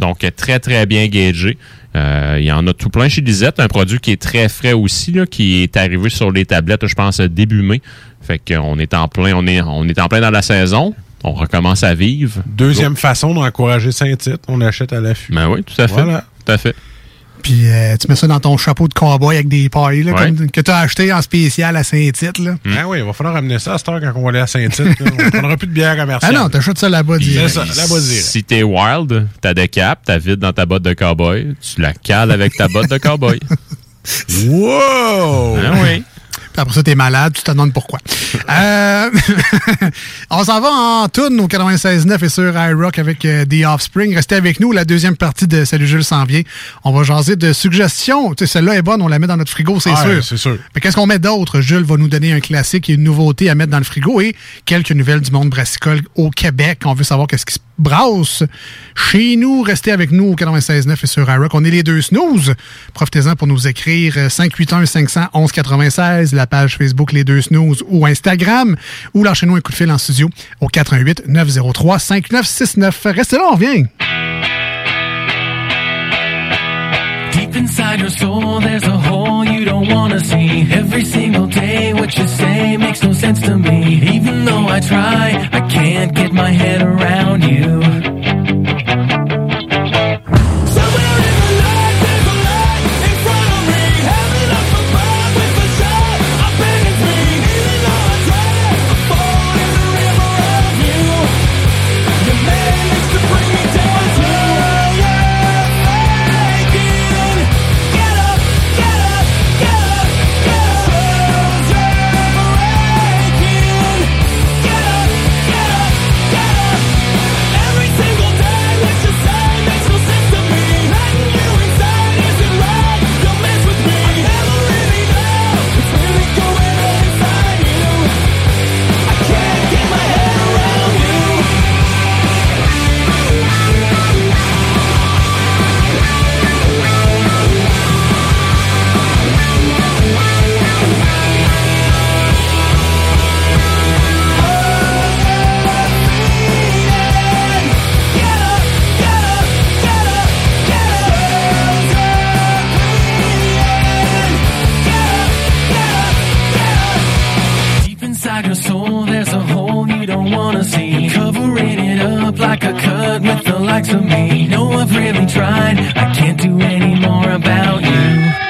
Donc, très, très bien gagé. Euh, il y en a tout plein chez Lisette. Un produit qui est très frais aussi, là, qui est arrivé sur les tablettes, je pense, début mai. Fait qu'on est en plein, on est, on est en plein dans la saison. On recommence à vivre.
Deuxième façon d'encourager Saint-Tite, on achète à l'affût.
Ben oui, tout à fait.
Voilà.
Tout à fait.
Puis euh, tu mets ça dans ton chapeau de cowboy avec des pailles là,
Ouais.
comme- que tu as acheté en spécial à Saint-Tite. là.
Ah oui, il va falloir amener ça à cette heure quand on va aller à Saint-Tite. on ne prendra plus de bière
Ah
commerciale.
non, t'achètes ça là-bas
C'est
direct.
ça, là-bas direct.
Si t'es wild, t'as des caps, t'as vide dans ta botte de cowboy, tu la cales avec ta botte de cowboy.
Wow!
Ah oui.
Puis après ça, t'es malade, tu te demandes pourquoi. Euh, on s'en va en tourne au 96.9 et sur iRock avec euh, The Offspring. Restez avec nous, la deuxième partie de Salut Jules s'en vient. On va jaser de suggestions. Tu sais, celle-là est bonne, on la met dans notre frigo, c'est
Ah,
sûr.
c'est sûr.
Mais qu'est-ce qu'on met d'autre? Jules va nous donner un classique et une nouveauté à mettre dans le frigo et quelques nouvelles du monde brassicole au Québec. On veut savoir qu'est-ce qui se brasse chez nous. Restez avec nous au 96.9 et sur iRock. On est les deux snooze. Profitez-en pour nous écrire euh, 581-511-96, la page Facebook Les Deux Snooze ou Instagram, ou lâchez-nous un coup de fil en studio au 418-903-5969. Restez là, on revient.
Deep inside your soul, there's a hole you don't wanna see. Every single day, what you say makes no sense to me. Even though I try, I can't get my head around you. The me. No, I've really tried. I can't do any more about you.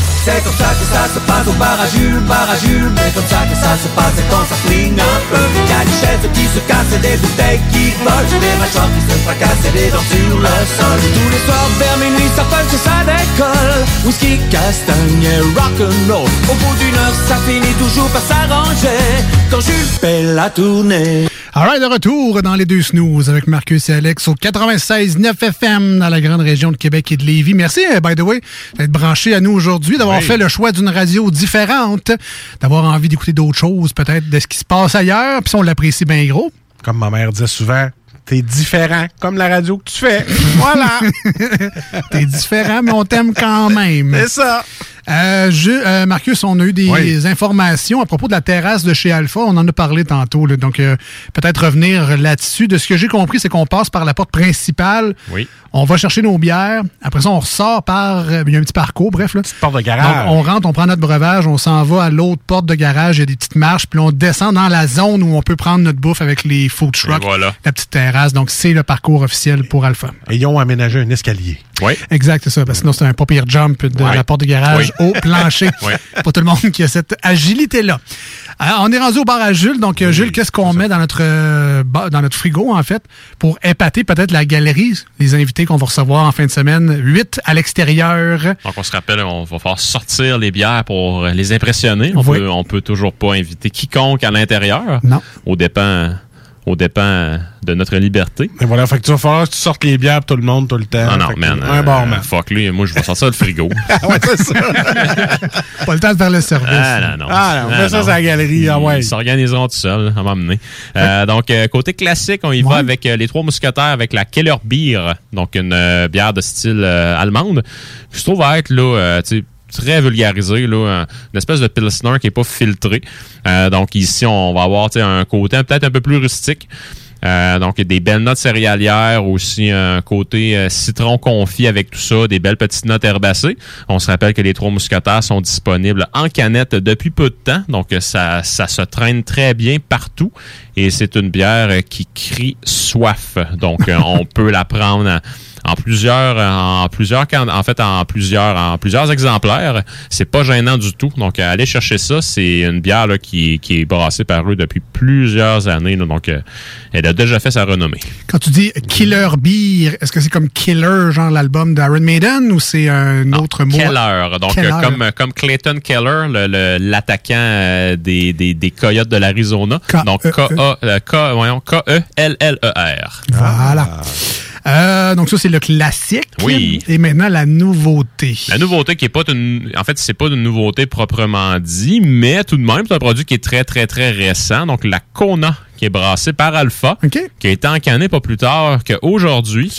C'est comme ça que ça se passe au bar à Jules, bar à Jules Mais comme ça que ça se passe c'est quand ça flingue un peu. Y'a des chaises qui se cassent et des bouteilles qui volent. Des mâchoires qui se fracassent et des dents sur le sol. Tous les soirs vers minuit ça punch et ça décolle. Whisky, castagne et rock'n'roll. Au bout d'une heure ça finit toujours par s'arranger. Quand Jules fait la tournée
Alright, de retour dans les deux snooze avec Marcus et Alex au 96.9 FM dans la grande région de Québec et de Lévis. Merci, euh, by the way, d'être branché à nous aujourd'hui, d'avoir
Oui.
fait le choix d'une radio différente, d'avoir envie d'écouter d'autres choses, peut-être de ce qui se passe ailleurs, puis ça, on l'apprécie bien gros.
Comme ma mère disait souvent, t'es différent, comme la radio que tu fais. Voilà.
T'es différent, mais on t'aime quand même.
C'est ça.
Euh, je- euh, Marcus, on a eu des
Oui.
informations à propos de la terrasse de chez Alpha. On en a parlé tantôt. là. donc, euh, peut-être revenir là-dessus. De ce que j'ai compris, c'est qu'on passe par la porte principale.
Oui.
On va chercher nos bières. Après ça, on ressort par. Il y a un petit parcours, bref. Là.
porte de garage.
Donc, on rentre, on prend notre breuvage, on s'en va à l'autre porte de garage. Il y a des petites marches. Puis on descend dans la zone où on peut prendre notre bouffe avec les food trucks.
Voilà.
La petite terrasse. Donc, c'est le parcours officiel pour Alpha.
Et ils ont aménagé un escalier.
Oui.
Exact, c'est ça. Parce que sinon, c'est un pas pire jump de la porte de garage
Oui.
au plancher.
Oui.
Pas tout le monde qui a cette agilité-là. Alors, on est rendu au bar à Jules. Donc, euh, Jules, qu'est-ce qu'on met dans notre, euh, dans notre frigo, en fait, pour épater peut-être la galerie, les invités qu'on va recevoir en fin de semaine? Huit à l'extérieur.
Donc, on se rappelle, on va faire sortir les bières pour les impressionner. On, peut, on peut toujours pas inviter quiconque à l'intérieur.
Non.
Au dépend, au dépend de notre liberté.
Et voilà, fait que tu vas falloir que tu sortes les bières pour tout le monde tout le temps.
Ah non,
Fait que
man.
Un
euh,
barman.
Fuck lui, moi je vais sortir le frigo.
ouais, c'est ça.
Pas le temps de faire le service.
Ah non, non.
Ah non, on fait ça,
non.
c'est la galerie, ah ouais.
Ils s'organiseront tout seuls, à m'emmener. Euh, donc, euh, côté classique, on y va avec euh, les trois mousquetaires avec la Keller Beer, donc une euh, bière de style allemande, qui se trouve à être là, tu sais, très vulgarisé, là, un- une espèce de pilsner qui est pas filtré. Euh, donc ici, on va avoir un côté peut-être un peu plus rustique. Euh, donc, des belles notes céréalières, aussi un côté euh, citron confit avec tout ça, des belles petites notes herbacées. On se rappelle que les trois mousquetaires sont disponibles en canette depuis peu de temps, donc ça, ça se traîne très bien partout. Et c'est une bière qui crie soif. Donc, euh, on peut la prendre en, en plusieurs, en plusieurs, en fait, en plusieurs, en plusieurs exemplaires. C'est pas gênant du tout. Donc, euh, allez chercher ça. C'est une bière là, qui, qui est brassée par eux depuis plusieurs années. là. donc, euh, elle a déjà fait sa renommée.
Quand tu dis Killer Beer, est-ce que c'est comme Killer, genre l'album d'Iron Maiden, ou c'est un autre mot?
Keller. Donc,
Keller.
euh, comme, comme Clayton Keller, le- le- l'attaquant euh, des, des, des Coyotes de l'Arizona. Donc, K-A- euh, K- voyons, K-E-L-L-E-R.
Voilà. Euh, donc ça, c'est le classique.
Oui.
Et maintenant, la nouveauté.
La nouveauté qui est pas une, en fait, c'est pas une nouveauté proprement dit, mais tout de même, c'est un produit qui est très, très, très récent. Donc, la Kona qui est brassé par Alpha, qui a été encanné pas plus tard qu'aujourd'hui.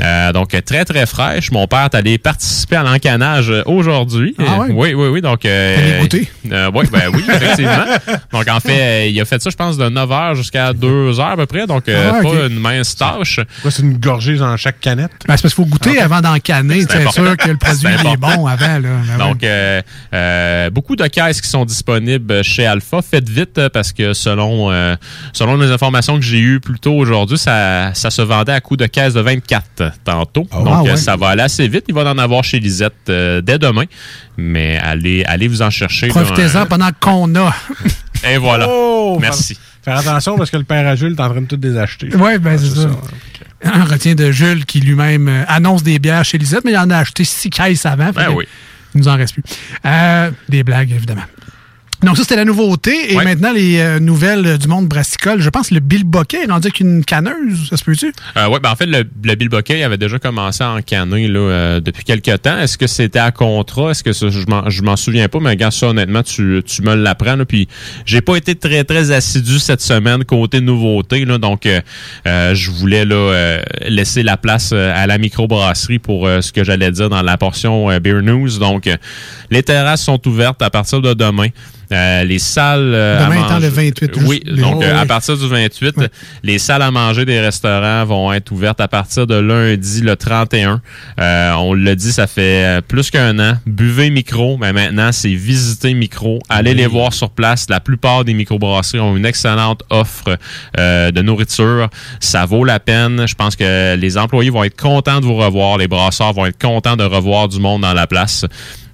Euh, donc, très, très fraîche. Mon père est allé participer à l'encanage aujourd'hui.
Ah ouais?
Oui, oui, oui. Donc, euh, euh, oui, ben oui, effectivement. donc, en fait, euh, il a fait ça, je pense, de 9h jusqu'à 2h à peu près. Donc, euh,
Ah,
pas une mince tâche.
C'est une gorgée dans chaque canette?
Ben, c'est parce qu'il faut goûter avant d'en canner.
C'est
sûr que le produit est
important.
bon avant. Là. Ben.
Donc, euh, euh, beaucoup de caisses qui sont disponibles chez Alpha. Faites vite parce que selon euh, selon les informations que j'ai eues plus tôt aujourd'hui, ça, ça se vendait à coût de caisse de 24 tantôt. Donc,
Ah,
euh,
ouais?
ça va aller assez vite. Il va en avoir chez Lisette euh, dès demain. Mais allez, allez vous en chercher. là,
Profitez-en pendant qu'on a.
Et voilà.
Oh,
Merci.
Faire, faire attention parce que le père à Jules est en train de tout désacheter.
Oui, ben c'est ça. On retient de Jules qui lui-même euh, annonce des bières chez Lisette, mais il en a acheté six caisses avant.
Ben oui.
Il nous en reste plus. Euh, des blagues, évidemment. Donc ça, c'était la nouveauté. Et maintenant, les euh, nouvelles euh, du monde brassicole. Je pense que le Bill Boquet est rendu avec une canneuse. Ça se peut-tu?
Euh, ouais, ben en fait, le, le Bill Buckey avait déjà commencé à encanner là, euh, depuis quelques temps. Est-ce que c'était à contrat? Est-ce que ça, je m'en je m'en souviens pas, mais regarde ça, honnêtement, tu, tu me l'apprends. Puis j'ai pas été très, très assidu cette semaine côté nouveauté. Là, donc, euh, euh, je voulais là, euh, laisser la place à la microbrasserie pour ce que j'allais dire dans la portion Beer News. Donc, les terrasses sont ouvertes à partir de demain. Euh, les salles euh, à
étant
manger-
le 28,
Oui, donc euh, à partir du 28, les salles à manger des restaurants vont être ouvertes à partir de lundi le 31. Euh, on l'a dit, ça fait plus qu'un an. Buvez micro, mais maintenant c'est visiter micro. Allez les voir sur place. La plupart des microbrasseries ont une excellente offre euh, de nourriture. Ça vaut la peine. Je pense que les employés vont être contents de vous revoir. Les brasseurs vont être contents de revoir du monde dans la place.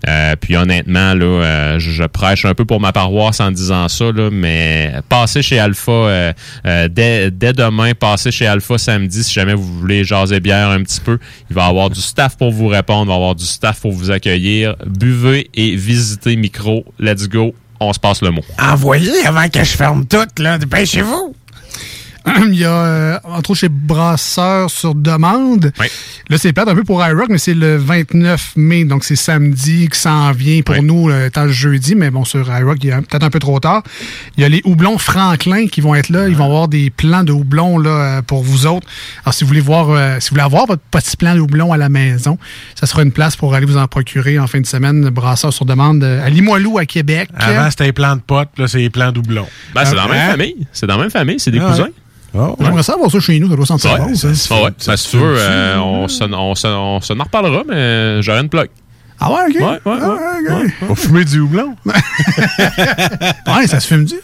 Euh, puis honnêtement, là, euh, je, je prêche un peu pour ma paroisse en disant ça, là, mais passez chez Alpha euh, euh, dès, dès demain, passez chez Alpha samedi si jamais vous voulez jaser bière un petit peu. Il va y avoir du staff pour vous répondre, il va y avoir du staff pour vous accueillir. Buvez et visitez Micro. Let's go. On se passe le mot.
Envoyez avant que je ferme tout, là. Dépêchez-vous.
Il y a, euh, entre autres, chez Brasseur sur demande. Là, c'est plate un peu pour iRock, mais c'est le 29 mai, donc c'est samedi qui s'en vient pour nous, euh, étant le jeudi, mais bon, sur iRock, il est peut-être un peu trop tard. Il y a les houblons Franklin qui vont être là. Ils vont avoir des plans de houblons là, euh, pour vous autres. Alors, si vous voulez voir, euh, si vous voulez avoir votre petit plan de houblon à la maison, ça sera une place pour aller vous en procurer en fin de semaine. Brasseur sur demande à Limoilou, à Québec.
Avant, c'était les plans de potes, là, c'est les plans doublons.
Ben, c'est dans la même
Hein?
famille. C'est dans la même famille. C'est des
Ah,
cousins.
Ouais. Oh,
J'aimerais ça avoir ça chez nous, ça doit sentir
Ouais,
bon, ça.
Ah ouais. Ben, si tu veux, euh, on s'en on en reparlera, mais j'aurai une plug.
Ah ouais, ok.
Ouais, ouais, ouais. ouais.
On fumait du houblon.
ouais, ça se fume du.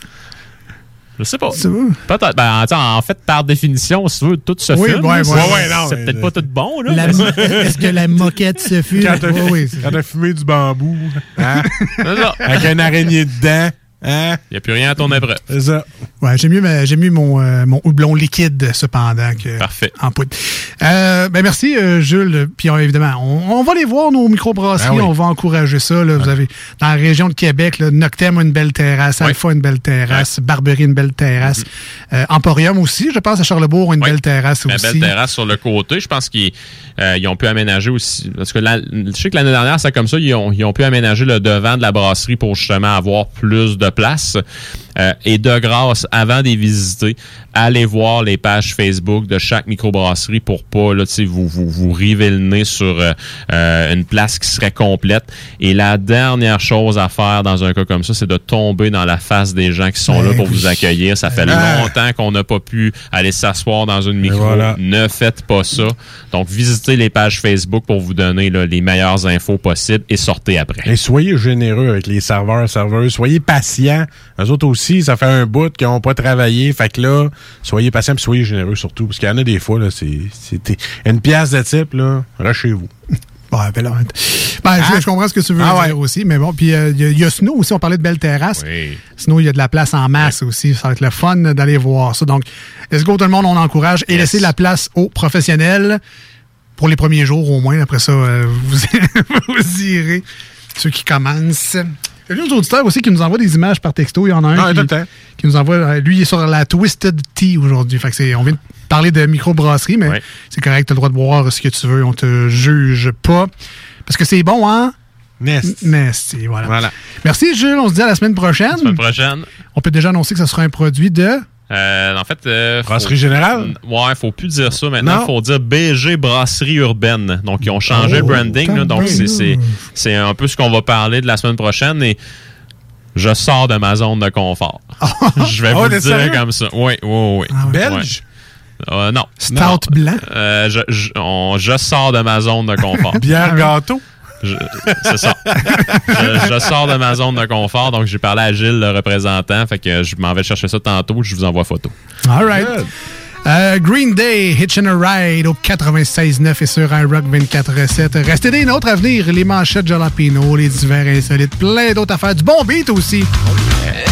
Je sais pas. Peut-être. Ben, attends, en fait, par définition, si tu veux, tout se
Oui,
fume.
ouais, ouais,
c'est-
ouais,
peut-être pas tout bon, là.
Est-ce que la moquette se fume?
Quand t'as
Oui,
fumé du bambou, hein? Avec une araignée dedans, hein?
Il n'y a plus rien à ton épreuve.
C'est ça.
Ouais, j'aime mieux, j'aime mieux mon, euh, mon houblon liquide, cependant, que
Parfait.
en poudre. Euh, ben merci, euh, Jules. Puis on- évidemment, on, on va les voir, nos microbrasseries.
Ah oui.
On va encourager ça. Là. Vous avez, dans la région de Québec, là, Noctem a une belle terrasse, Alpha a une belle terrasse, Barberie une belle terrasse. Euh, Emporium aussi, je pense, à Charlebourg, a une belle terrasse aussi.
belle terrasse sur le côté. Je pense qu'ils euh, ils ont pu aménager aussi. Parce que la- je sais que l'année dernière, c'est comme ça. Ils ont, ils ont pu aménager le devant de la brasserie pour justement avoir plus de place. Euh, et de grâce, avant de les visiter, allez voir les pages Facebook de chaque microbrasserie pour pas là, vous, vous, vous river le nez sur euh, euh, une place qui serait complète. Et la dernière chose à faire dans un cas comme ça, c'est de tomber dans la face des gens qui sont
Ben
là pour
oui.
vous accueillir. Ça fait
Ah.
longtemps qu'on n'a pas pu aller s'asseoir dans une micro.
voilà.
Ne faites pas ça. Donc, visitez les pages Facebook pour vous donner là, les meilleures infos possibles et sortez après.
Et soyez généreux avec les serveurs, serveuses. Soyez patients. Eux autres aussi, ça fait un bout qu'ils n'ont pas travaillé. Fait que là, soyez patients et soyez généreux surtout. Parce qu'il y en a des fois, là, c'est, une pièce de type, là, rachez-vous.
Ouais, ben là, ben, je- je, comprends ce que tu veux
Ah
dire aussi, mais bon, puis euh, il y, a- il y a Snow aussi, on parlait de belle terrasse. Snow, il y a de la place en masse aussi, ça va être le fun d'aller voir ça. Donc, let's go tout le monde, on encourage et laissez la place aux professionnels pour les premiers jours au moins. Après ça, euh, vous, vous irez, ceux qui commencent. Il y a des auditeurs aussi qui nous envoient des images par texto. Il y en a un
Ah,
qui, nous envoie. euh, Lui, il est sur la Twisted Tea aujourd'hui. Fait que c'est, on vient de parler de microbrasserie, mais c'est correct, tu as le droit de boire ce que tu veux. On te juge pas. Parce que c'est bon, hein?
Nest.
Nesty, voilà.
Voilà.
Merci, Jules. On se dit à la semaine prochaine.
La semaine prochaine.
On peut déjà annoncer que ce sera un produit de.
Euh, en fait, euh,
Brasserie
faut-
Générale?
Ouais, faut plus dire ça maintenant.
Non.
Faut dire BG Brasserie Urbaine. Donc, ils ont changé le
Oh,
branding. là. donc, c'est- c'est c'est un peu ce qu'on va parler de la semaine prochaine. Et je sors de ma zone de confort. je vais
Ah
vous le dire comme ça. Oui, oui, oui.
Belge?
Ouais. Euh, non.
Stout
Non.
blanc?
Euh, je, je- on- je sors de ma zone de confort.
Bière gâteau?
Je- C'est ça. je, je sors de ma zone de confort, donc j'ai parlé à Gilles, le représentant. Fait que je m'en vais chercher ça tantôt. Je vous envoie photo.
All right. Euh, Green Day, Hitchin' a Ride au 96.9 et sur iRock 24.7. Restez des nôtres à venir. Les manchettes Jalapeno, les divers insolites, plein d'autres affaires. Du bon beat aussi.
Are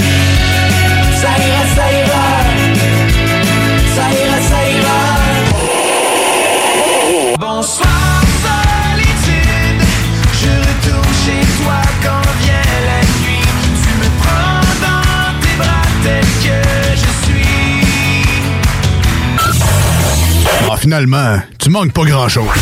ça ira, ça ira. Ça ira, ça ira. Bonsoir solitude, je retourne chez toi quand vient la nuit. Tu me prends dans tes bras tel que je suis.
Ah, finalement, tu manques pas grand-chose.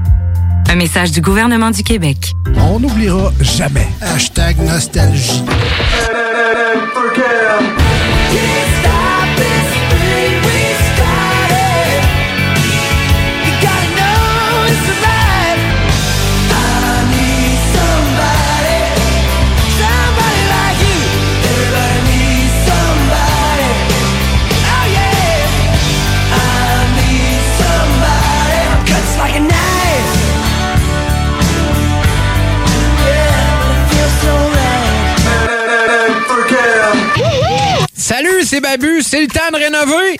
Un message du gouvernement du Québec.
On n'oubliera jamais. Hashtag nostalgie.
C'est Babu, c'est le temps de rénover.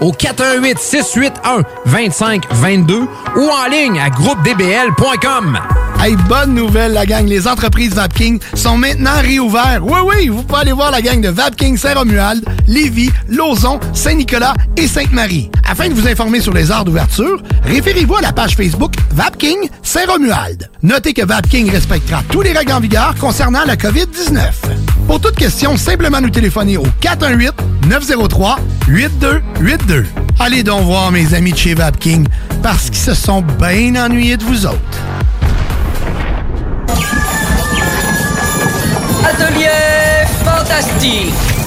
au 418 681 2522 ou en ligne à groupedbl.com.
Hey, bonne nouvelle, la gang. Les entreprises Vapking sont maintenant réouvertes. Oui, oui, vous pouvez aller voir la gang de Vapking Saint-Romuald, Lévis, Lauson, Saint-Nicolas et Sainte-Marie. Afin de vous informer sur les heures d'ouverture, référez-vous à la page Facebook Vapking Saint-Romuald. Notez que Vapking respectera tous les règles en vigueur concernant la COVID-19. Pour toute question, simplement nous téléphoner au 418-903-8282. Allez donc voir mes amis de chez Vapking parce qu'ils se sont bien ennuyés de vous autres.
Atelier fantastique.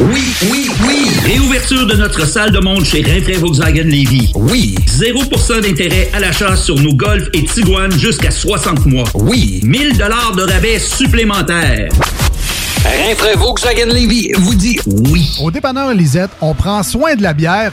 Oui, oui, oui! Réouverture de notre salle de monde chez Rinfrae Volkswagen Levy.
Oui!
0% d'intérêt à l'achat sur nos Golf et Tiguan jusqu'à 60 mois.
Oui!
1000 dollars de rabais supplémentaires.
Rinfrae Volkswagen Levy vous dit oui.
Au dépanneur Lisette, on prend soin de la bière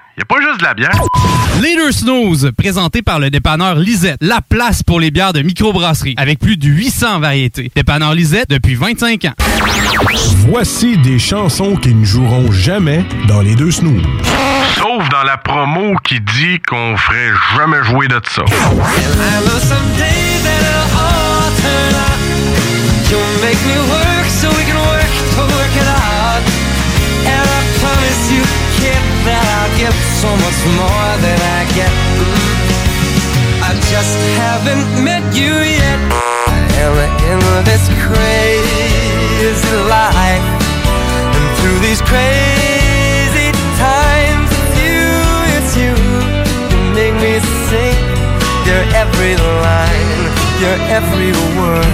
y a pas juste de la bière.
Leader Snooze, présenté par le dépanneur Lisette, la place pour les bières de microbrasserie, avec plus de 800 variétés. Dépanneur Lisette depuis 25 ans.
Voici des chansons qui ne joueront jamais dans les deux snooze.
Sauf dans la promo qui dit qu'on ferait jamais jouer de ça.
You'll make me work so we can kid that I get so much more than I get. I just haven't met you yet. Am in this crazy life? And through these crazy times, it's you, it's you.
You make me sing your every line, your every word,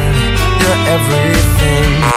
your everything.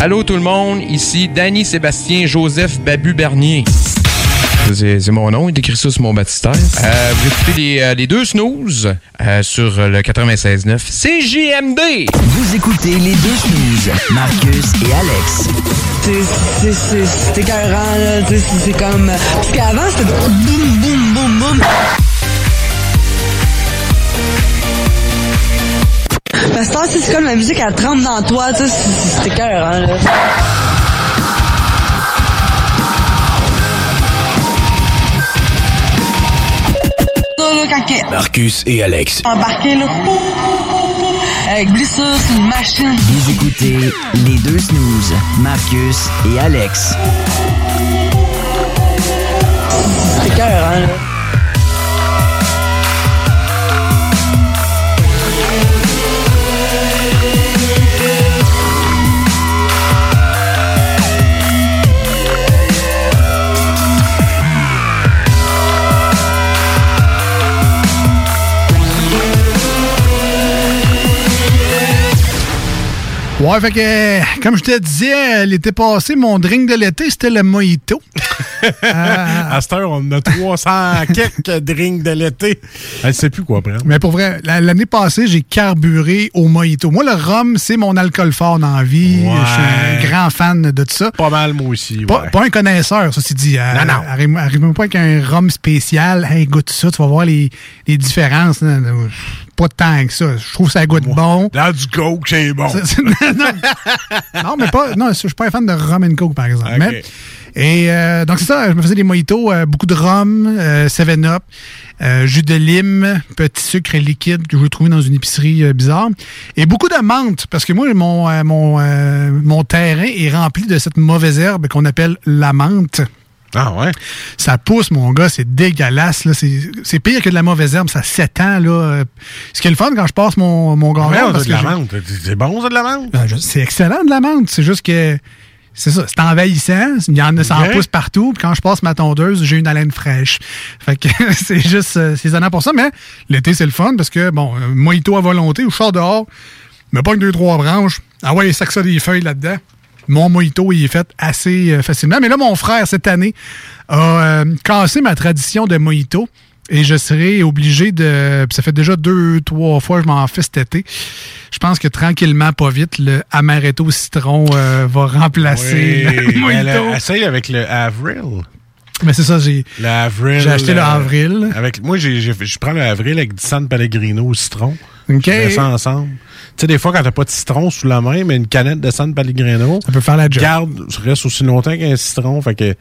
Allô tout le monde, ici Danny Sébastien Joseph Babu Bernier. C'est mon nom, il écrit ça sur mon baptistère. Euh, vous écoutez les, euh, les deux snooze euh, sur le 96.9 CJMD.
Vous écoutez les deux snooze, Marcus et Alex.
C'est écœurant, là. C'est comme... Parce qu'avant, c'était boum, boum, boum, boum. Parce que c'est comme la musique, elle tremble dans toi, tu sais, c'est cœur, hein, là.
Marcus et Alex.
Embarqué là. Avec blessure, c'est une machine.
Vous écoutez les deux snooze, Marcus et Alex.
C'est cœur, hein, là.
Ouais, fait que, comme je te disais, l'été passé, mon drink de l'été, c'était le mojito.
À cette heure, on a 300 quelques drinks de l'été. Elle sait plus quoi prendre.
Mais pour vrai, la- l'année passée, j'ai carburé au mojito. Moi, le rhum, c'est mon alcool fort dans la vie.
Ouais.
Je suis un grand fan de tout ça.
Pas mal, moi aussi.
Pas,
ouais.
pas un connaisseur, ça, c'est dit. Euh,
Non, non.
Arrive- Arrive-moi pas avec un rhum spécial. Hey, goûte ça, tu vas voir les, les différences. Pas tant que ça. Je trouve que ça goûte bon.
Là, du coke, c'est bon.
non. Non, mais pas. Non, je suis pas un fan de rum and coke, par exemple. Mais- et euh, donc, c'est ça, je me faisais des mojitos, euh, beaucoup de rhum, euh, 7-up, euh, jus de lime, petit sucre liquide que je vais trouver dans une épicerie euh, bizarre. Et beaucoup de menthe, parce que moi, mon, euh, mon, euh, mon terrain est rempli de cette mauvaise herbe qu'on appelle la menthe.
Ah ouais?
Ça pousse, mon gars, c'est dégueulasse. là. C'est c'est pire que de la mauvaise herbe, ça s'étend. là. Euh, Ce qui est le fun quand je passe mon, mon.
Ouais,
parce
de la menthe. C'est bon, ça, de la menthe?
ben, c'est excellent de la menthe. C'est juste que c'est ça, c'est envahissant. Il y en a, ça en pousse partout. Puis quand je passe ma tondeuse, j'ai une haleine fraîche. Fait que c'est juste euh, saisonnant pour ça. Mais l'été, c'est le fun parce que, bon, euh, mojito à volonté, ou je sors dehors, mais pas que deux, trois branches. Ah ouais, sac ça des feuilles là-dedans. Mon mojito, il est fait assez euh, facilement. Mais là, mon frère, cette année, a euh, cassé ma tradition de mojito. Et je serai obligé de. puis Ça fait déjà deux, trois fois que je m'en fais cet été. Je pense que tranquillement, pas vite, le amaretto citron euh, va remplacer le
Oui,
mojito.
a- essaye avec le Avril.
Mais c'est ça, j'ai.
Le.
J'ai acheté le
euh,
Avril.
Avec, moi, j'ai- j'ai- je prends le Avril avec du San Pellegrino au citron.
OK.
Je mets ça ensemble. Tu sais, des fois, quand t'as pas de citron sous la main, mais une canette de San Pellegrino.
Ça peut faire la job.
Garde, reste aussi longtemps qu'un citron. Fait que,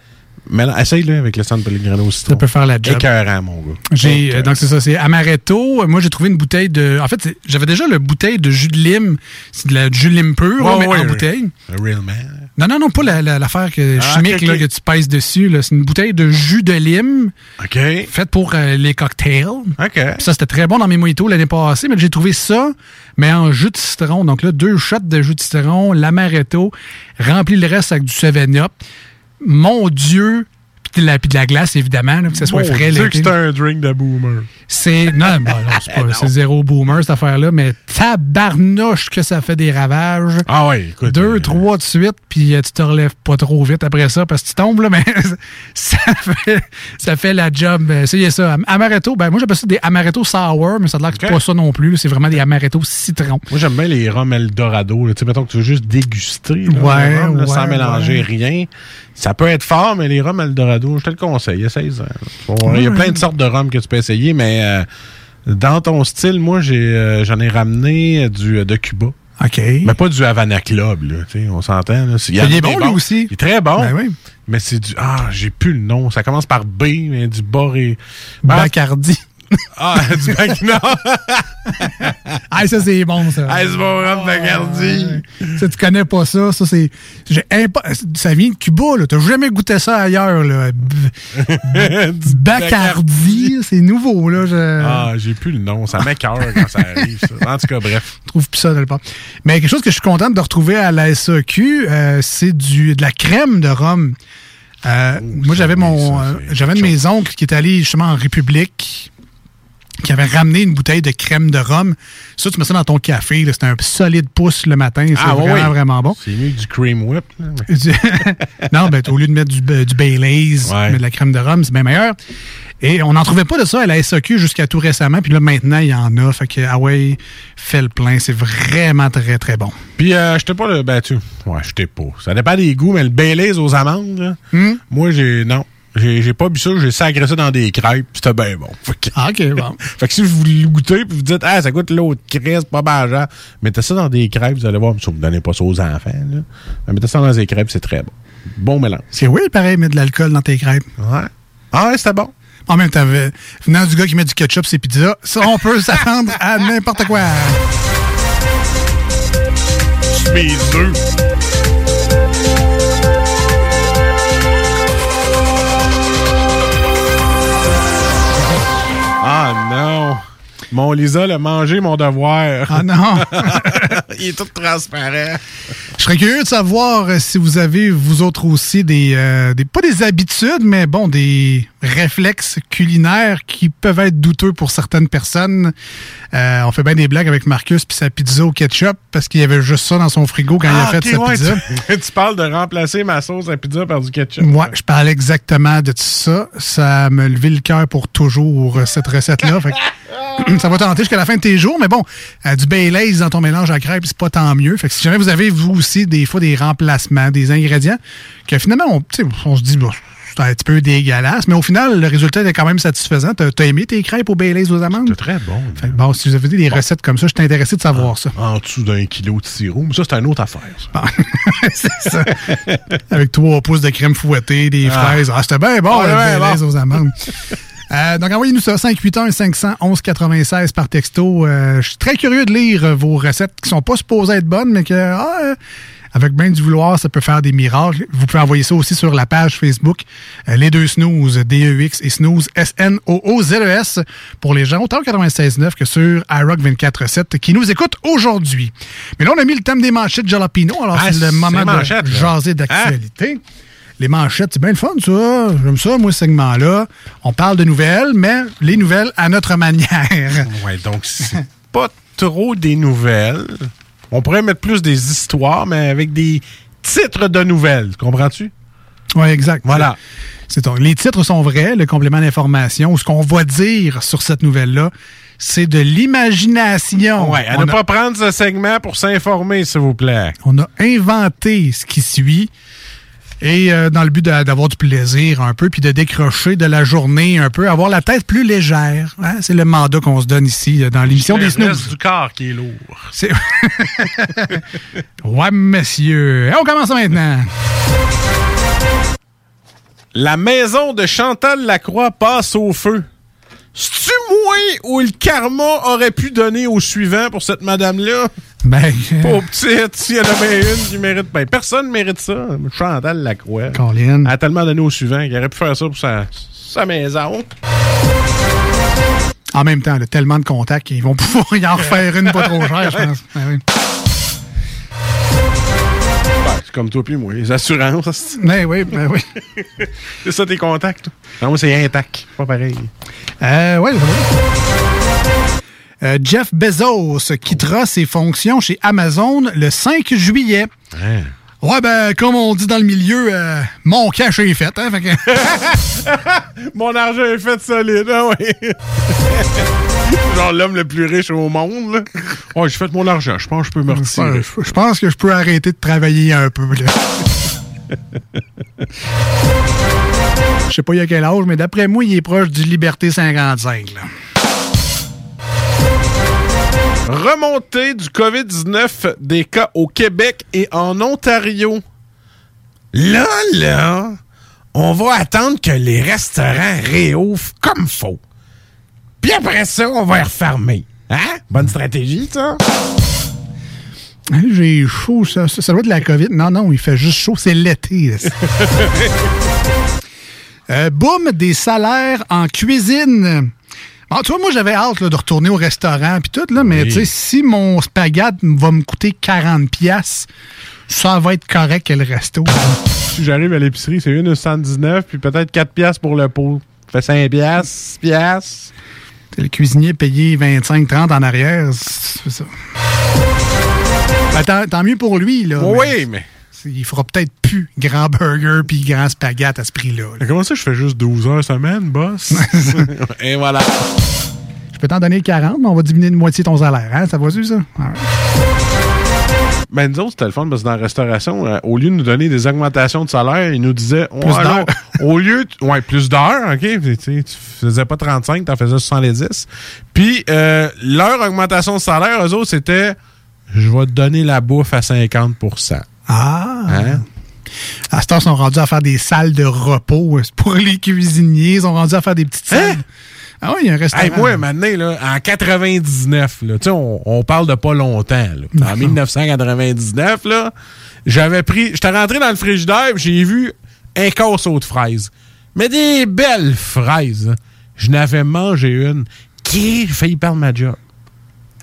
mais essaye-le avec le San Pellegrino au citron.
Ça peut faire la job.
Écœurant, mon gars.
J'ai, euh, donc c'est ça, c'est amaretto. Moi, j'ai trouvé une bouteille de. En fait, j'avais déjà le bouteille de jus de lime. C'est de la jus de lime pur, là, mais en bouteille.
Le Real Man.
Non, non, non, pas la- la- l'affaire que-
Ah,
chimique là, que tu pèses dessus. là. C'est une bouteille de jus de lime.
OK.
Faite pour euh, les cocktails.
OK.
Puis ça, c'était très bon dans mes mojitos l'année passée, mais j'ai trouvé ça, mais en jus de citron. Donc là, deux shots de jus de citron, l'amaretto, rempli le reste avec du 7-up. Mon Dieu! Puis de, la, puis de la glace, évidemment, là, que ça soit
Mon
frais. L'été.
que c'est un drink de boomer.
C'est. Non, bon, non, c'est pas- c'est zéro boomer, cette affaire-là, mais tabarnouche que ça fait des ravages.
Ah ouais, écoute.
Deux, trois de suite, puis euh, tu te relèves pas trop vite après ça parce que tu tombes, là, mais ça fait, ça fait la job. Euh, Essayez ça. Am- Amaretto, ben moi j'appelle ça des amaretto sour, mais ça a l'air que c'est pas ça non plus. C'est vraiment des amaretto citron.
Moi, j'aime bien les rhums Eldorado. Tu sais, mettons que tu veux juste déguster là,
Ouais,
le rhum, là,
ouais,
sans mélanger
ouais.
rien. Ça peut être fort, mais les rhums Eldorado, je te le conseille. Essaye Il y a plein de sortes de rhums que tu peux essayer, mais euh, dans ton style, moi, j'ai, euh, j'en ai ramené du, de Cuba.
OK.
Mais pas du Havana Club, là, tu sais, on s'entend. Là. Il
est bon, lui aussi.
Il est très bon.
Ben oui.
Mais c'est du. Ah, j'ai plus le nom. Ça commence par B, mais du Boré.
Bacardi.
Ah, du Bac- non.
Ah, ça, c'est bon, ça.
Ah, c'est bon, rhum Bacardi.
Ça, tu connais pas ça. Ça, c'est. Ça vient de Cuba, là. T'as jamais goûté ça ailleurs, là.
Du
Bacardi, c'est nouveau, là. Je...
Ah, j'ai plus le nom. Ça m'écœure quand ça arrive, ça. En tout cas, bref.
Je trouve plus ça nulle part. Mais quelque chose que je suis contente de retrouver à la SAQ, euh, c'est du de la crème de rhum. Euh, moi, j'avais mon, euh, j'avais un de mes oncles qui est allé justement en République, qui avait ramené une bouteille de crème de rhum. Ça, tu mets ça dans ton café. C'est un solide pouce le matin. C'est
Ah,
vraiment, vraiment bon.
C'est mieux que du cream whip. là.
Non, ben, au lieu de mettre du, du Baileys,
Ouais.
mettre de la crème de rhum, c'est bien meilleur. Et on n'en trouvait pas de ça à la SAQ jusqu'à tout récemment. Puis là, maintenant, il y en a. Fait que, ah ouais, fais le plein. C'est vraiment très, très bon.
Puis, euh, j'étais pas le. Ben, tu. Ouais, j'étais pas. Ça dépend des goûts, mais le Baileys aux amandes, là,
Hmm?
moi, j'ai. Non. J'ai pas bu ça, j'ai sacré ça dans des crêpes, c'était bien bon. Fait que,
Ah, OK, bon.
fait que si vous le goûtez, puis vous dites, ah, ça goûte l'autre c'est pas mangeant, mettez ça dans des crêpes, vous allez voir, que vous donnez pas ça aux enfants, là. Mais mettez ça dans des crêpes, c'est très bon. Bon mélange.
C'est weird, pareil, mettre de l'alcool dans tes crêpes.
Ouais. Ah, ouais, c'était bon.
En même temps, euh, venant du gars qui met du ketchup ses pizzas, ça, on peut s'attendre à n'importe quoi.
Mes œufs. Mon Lisa l'a mangé, mon devoir.
Ah non!
Il est tout transparent.
Je serais curieux de savoir si vous avez, vous autres aussi, des, euh, des pas des habitudes, mais bon, des réflexes culinaires qui peuvent être douteux pour certaines personnes. Euh, on fait bien des blagues avec Marcus puis sa pizza au ketchup parce qu'il y avait juste ça dans son frigo quand il a
Ah,
fait sa
ouais,
pizza.
Tu, tu parles de remplacer ma sauce à pizza par du ketchup.
Moi, je parlais exactement de tout ça. Ça me levait le cœur pour toujours, euh, cette recette-là. Ça va tenter jusqu'à la fin de tes jours, mais bon, euh, du Baileys dans ton mélange à crêpes, c'est pas tant mieux. Fait que si jamais vous avez, vous aussi, des fois, des remplacements, des ingrédients, que finalement, on, on se dit, bon, c'est un petit peu dégueulasse, mais au final, le résultat est quand même satisfaisant. T'as as aimé tes crêpes au Baileys aux amandes?
C'est très bon.
Fait bon, si vous avez des recettes comme ça, je suis intéressé de savoir ça.
En dessous d'un kilo de sirop. Mais ça, c'est une autre affaire.
c'est ça. Avec trois pouces de crème fouettée, des
Ah.
fraises. Ah, c'était bien bon,
Ah,
le
ouais,
Baileys
bon.
aux amandes. Euh, donc, envoyez-nous ça, 581 511 96 par texto. Euh, je suis très curieux de lire vos recettes qui sont pas supposées être bonnes, mais que, ah, avec bien du vouloir, ça peut faire des miracles. Vous pouvez envoyer ça aussi sur la page Facebook, euh, les deux snooze, D-E-X et snooze, S-N-O-O-Z-E-S, E pour les gens, autant au 96.9 que sur iRock 24.7 qui nous écoutent aujourd'hui. Mais là, on a mis le thème des manchettes Jalapino, alors
Ah,
c'est le moment de jaser d'actualité. Les manchettes, c'est bien le fun, ça. J'aime ça, moi, ce segment-là. On parle de nouvelles, mais les nouvelles à notre manière.
Ouais, donc c'est pas trop des nouvelles. On pourrait mettre plus des histoires, mais avec des titres de nouvelles. Comprends-tu?
Oui, exact.
Voilà.
C'est les titres sont vrais, le complément d'information, ou ce qu'on va dire sur cette nouvelle-là, c'est de l'imagination.
Ouais, à
On
ne
a-
pas prendre ce segment pour s'informer, s'il vous plaît.
On a inventé ce qui suit. Et euh, dans le but d'a- d'avoir du plaisir un peu, puis de décrocher de la journée un peu, avoir la tête plus légère. hein. C'est le mandat qu'on se donne ici euh, dans l'émission
Le
des snooze.
du corps qui est lourd.
C'est- ouais, monsieur. Et on commence maintenant.
La maison de Chantal Lacroix passe au feu. C'est-tu moins où le karma aurait pu donner au suivant pour cette madame-là?
Ben,
Pauvre petite, s'il y en a bien une qui mérite. Ben, personne mérite ça. Chantal Lacroix.
Colin.
Elle a tellement donné au suivant qu'il aurait pu faire ça pour sa, sa maison.
En même temps, elle a tellement de contacts qu'ils vont pouvoir y en refaire une pas trop chère, je pense. Ben oui.
C'est comme toi puis moi, les assurances.
Ben oui, ben oui.
c'est ça tes contacts. Non, moi, c'est intact. Pas pareil.
Euh, ouais, ça va. Euh, Jeff Bezos quittera ses fonctions chez Amazon le 5 juillet. Ouais, ben, comme on dit dans le milieu, euh, mon cash est fait. Hein, fait que-
Mon argent est fait solide, hein, oui. Genre l'homme le plus riche au monde, là. Oh, j'ai fait mon argent. Je pense que je peux me retirer.
je pense que je peux arrêter de travailler un peu. là. Je sais pas il y a quel âge, mais d'après moi, il est proche du Liberté 55. Là.
Remontée du COVID-19 des cas au Québec et en Ontario. Là, là, on va attendre que les restaurants réouvrent comme faut. Puis après ça, on va les refermer. Hein? Bonne stratégie, ça?
J'ai chaud, ça, ça, ça doit être de la COVID. Non, non, il fait juste chaud, c'est l'été. Euh, boum, des salaires en cuisine. Bon, tu vois, moi, j'avais hâte là, de retourner au restaurant puis tout, là, mais
Oui.
tu sais, si mon spaghette va me coûter 40 pièces, ça va être correct que le resto.
Si j'arrive à l'épicerie, c'est 1,79 puis peut-être 4 piastres pour le pot. Ça fait 5 piastres, 6 piastres.
Le cuisinier payé 25-30 en arrière, c'est ça. Ben, tant, tant mieux pour lui, là.
Oui, mais...
Il fera peut-être plus grand burger puis grand spaghette à ce prix-là.
comment ça, je fais juste 12 heures semaine, boss? Et voilà.
Je peux t'en donner 40, mais on va diminuer de moitié ton salaire. Hein? Ça va-tu, ça? Ouais.
Ben, nous autres, c'était le fun parce que dans la restauration, euh, au lieu de nous donner des augmentations de salaire, ils nous disaient
Plus
Ouais, au lieu, ouais, plus d'heures, OK? Tu tu faisais pas 35, t'en faisais 70. Puis, euh, leur augmentation de salaire, eux autres, c'était Je vais te donner la bouffe à 50%
Ah!
Hein?
À ce temps, ils sont rendus à faire des salles de repos euh, pour les cuisiniers. Ils sont rendus à faire des petites salles. Ah oui, il y a un restaurant.
Hey, moi, maintenant, là, en 99, là, tu sais, on, on parle de pas longtemps. là. En 1999, là, j'avais pris. J'étais rentré dans le frigidaire et j'ai vu un casseau de fraises. Mais des belles fraises. hein. Je n'avais mangé une qui j'ai failli perdre ma job?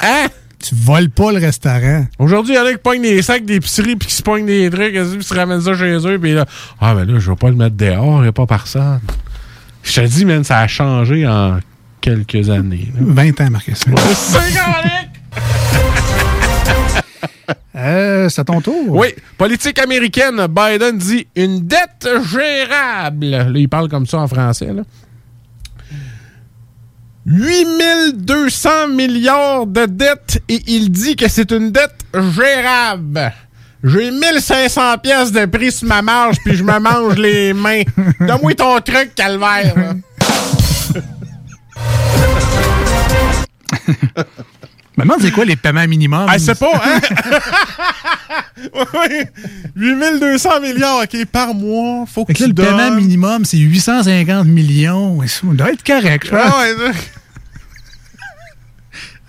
Hein?
Tu voles pas le restaurant.
Aujourd'hui, il y en a qui pognent des sacs d'épicerie puis qui se pognent des trucs, puis se ramènent ça chez eux, puis là, ah, ben là, je vais pas le mettre dehors, a pas personne. Je te dis, man, ça a changé en quelques années. là.
20 ans, Marcus.
C'est correct!
Euh, c'est à ton tour.
Oui, politique américaine, Biden dit une dette gérable. Là, il parle comme ça en français. Là. 8200 milliards de dettes et il dit que c'est une dette gérable. J'ai 1500 pièces de prix sur ma marge puis je me mange les mains. Donne-moi ton truc, calvaire.
Me demande c'est quoi les paiements minimums?
Ah, c'est pas, hein? oui, 8200 milliards, OK, par mois. Faut que
que là, le paiement minimum, c'est 850 millions. Ça doit être correct, je pense.
Ah ouais, ça-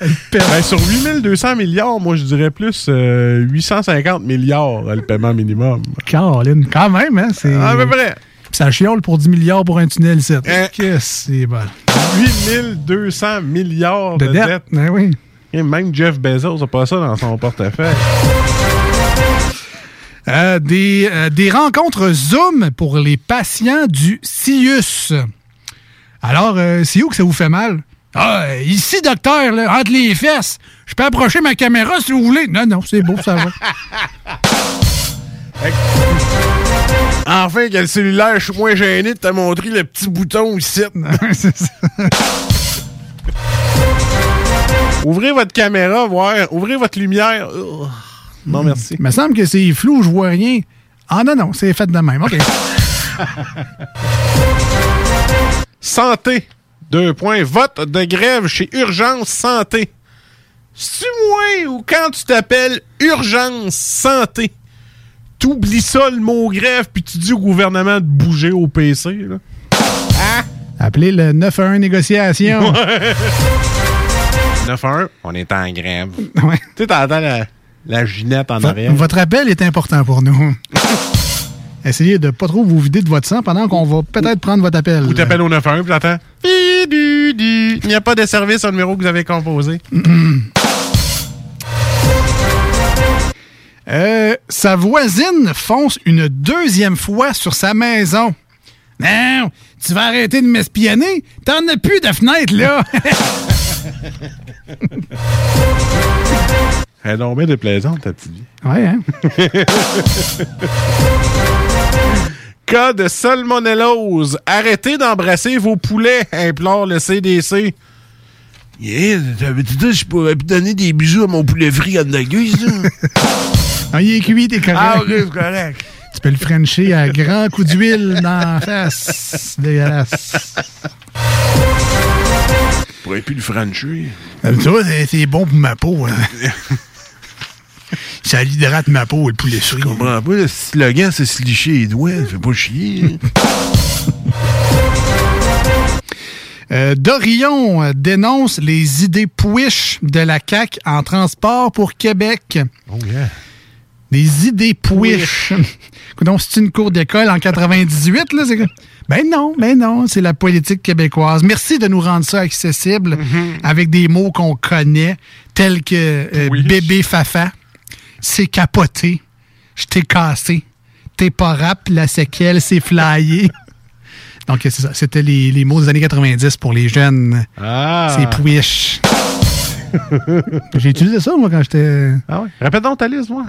Ben, sur 8200 milliards, moi, je dirais plus euh, 850 milliards, euh, le paiement minimum.
Caroline, quand même, hein? C'est...
À peu près.
Ça chiole pour 10 milliards pour un tunnel, c'est.
Hein?
Qu'est-ce que c'est bon.
8200 milliards de,
De dette.
dettes.
Ben oui.
Et même Jeff Bezos n'a pas ça dans son portefeuille.
Euh, des, euh, des rencontres Zoom pour les patients du CIUS. Alors, euh, c'est où que ça vous fait mal? Ah, ici, docteur, là, entre les fesses. Je peux approcher ma caméra si vous voulez. Non, non, c'est beau, ça va.
Enfin, que le cellulaire, je suis moins gêné de te montrer le petit bouton ici.
C'est ça.
Ouvrez votre caméra, voir. Ouvrez votre lumière. Non, merci.
Il me semble que c'est flou, je vois rien. Ah non, non, c'est fait de même. OK.
Santé. Deux points. Vote de grève chez Urgence Santé. C'est moi ou quand tu t'appelles Urgence Santé, t'oublies ça le mot grève puis tu dis au gouvernement de bouger au PC. Là.
Appelez le 911 négociation.
9-1, on est en grève.
Ouais.
Tu sais, t'entends la, la ginette en arrière.
Votre appel est important pour nous. Essayez de pas trop vous vider de votre sang pendant qu'on va peut-être prendre votre appel.
Ou t'appelles au 9-1 puis t'entends. Il n'y a pas de service au numéro que vous avez composé.
Euh, sa voisine fonce une deuxième fois sur sa maison. Non, tu vas arrêter de m'espionner? T'en as plus de fenêtre, là.
Elle est donc bien déplaisante, ta petite vie.
ouais, hein?
Cas de salmonellose. Arrêtez d'embrasser vos poulets, implore le CDC.
Yeah, t'avais-tu dit que je pourrais donner des bisous à mon poulet frit en gueule,
Ah, il est cuit, t'es correct.
Ah, ok, c'est correct.
Tu peux le frencher à grands coups d'huile dans la face. Dégueulasse.
Je pourrais plus le franchir.
Euh, Tu vois, c'est- bon pour ma peau. hein. Ça hydrate ma peau, le poulet frit.
Je comprends pas, le slogan, c'est se licher les doigts. Fais pas chier.
Euh, Dorion euh, dénonce les idées pouiches de la CAQ en transport pour Québec.
Oh yeah.
Des idées pouiches. Donc, c'est une cour d'école en 98, là? Ben non, ben non, c'est la politique québécoise. Merci de nous rendre ça accessible avec des mots qu'on connaît, tels que euh, bébé fafa, c'est capoté, je t'ai cassé, t'es pas rap, la séquelle, c'est flyé. Donc, c'est ça. C'était les, les mots des années 90 pour les jeunes.
Ah.
C'est pouiche. J'ai utilisé ça, moi, quand j'étais.
Ah ouais. Répète donc ta liste, moi.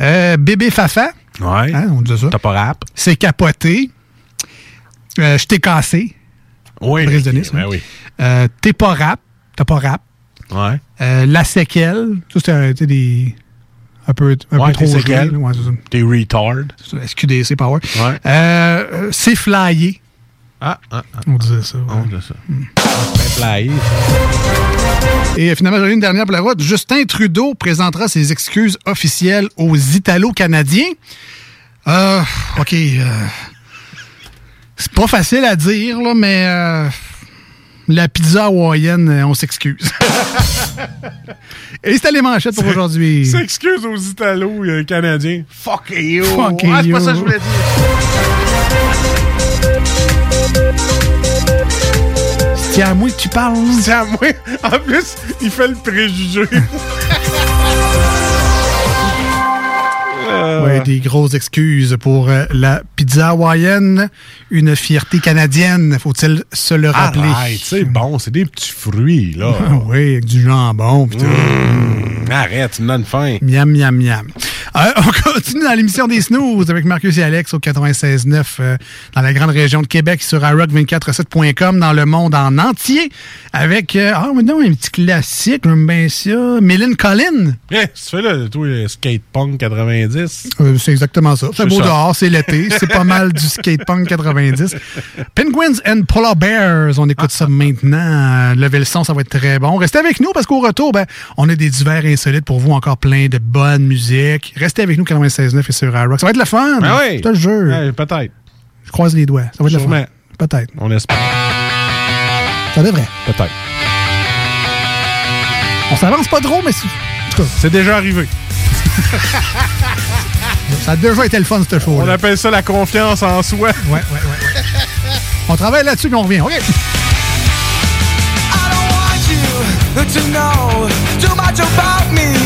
Euh, bébé fafa.
Ouais.
Hein, on disait ça.
T'as pas rap.
C'est capoté. Euh, je t'ai cassé.
Oui.
Brise de Nice,
Ben
hein.
oui.
Euh, T'es pas rap. T'as pas rap.
Ouais.
Euh, la séquelle. Ça, c'était des. Un peu, un
Ouais,
peu trop là. Ouais.
T'es retard.
SQDC Power.
Ouais.
Euh, c'est flyé.
Ah, ah, ah.
On disait ça.
On dit ça. Ça.
Et finalement, j'en ai une dernière pour la route. Justin Trudeau présentera ses excuses officielles aux Italo-Canadiens. Euh, OK. euh, c'est pas facile à dire, là, mais euh, la pizza hawaïenne, euh, on s'excuse. Et c'était les manchettes pour aujourd'hui.
S'excuse aux Italos euh. Fuck you.
Fuck
ah, c'est pas ça que je voulais dire.
C'est à moi que tu parles.
C'est à moi. En plus, il fait le préjugé. Euh,
Ouais, des grosses excuses pour euh, la pizza hawaïenne, une fierté canadienne, faut-il se le rappeler?
Arrête, c'est bon, c'est des petits fruits, là.
oui, avec du jambon.
Mmh, arrête, tu me donnes faim.
Miam, miam, miam. Euh, on continue dans l'émission des snooze avec Marcus et Alex au 96.9 euh, dans la grande région de Québec sur iRock247.com dans le monde en entier avec, euh, ah, non, un petit classique, j'aime bien ça. Mylène Collin.
Tu fais là, le skate punk 90.
Euh, c'est exactement ça. C'est
C'est
beau
ça.
dehors, c'est l'été. C'est pas mal du skate punk 90. Penguins and Polar Bears, on écoute ça maintenant. Levez le son, ça va être très bon. Restez avec nous parce qu'au retour, ben, on a des divers insolites pour vous, encore plein de bonne musique. Restez avec nous 96.9 et sur iRock. Ça va être le fun.
Ben oui.
Je te le jure.
Ouais, Peut-être.
Je croise les doigts. Ça va être le fun. Peut-être.
On espère.
Ça devrait.
Peut-être.
On s'avance pas trop, mais c'est-
déjà arrivé.
ça a déjà été le fun, ce show
On appelle ça la confiance en soi.
Ouais, ouais, ouais. On travaille là-dessus, puis on revient. OK?
to know too much about me.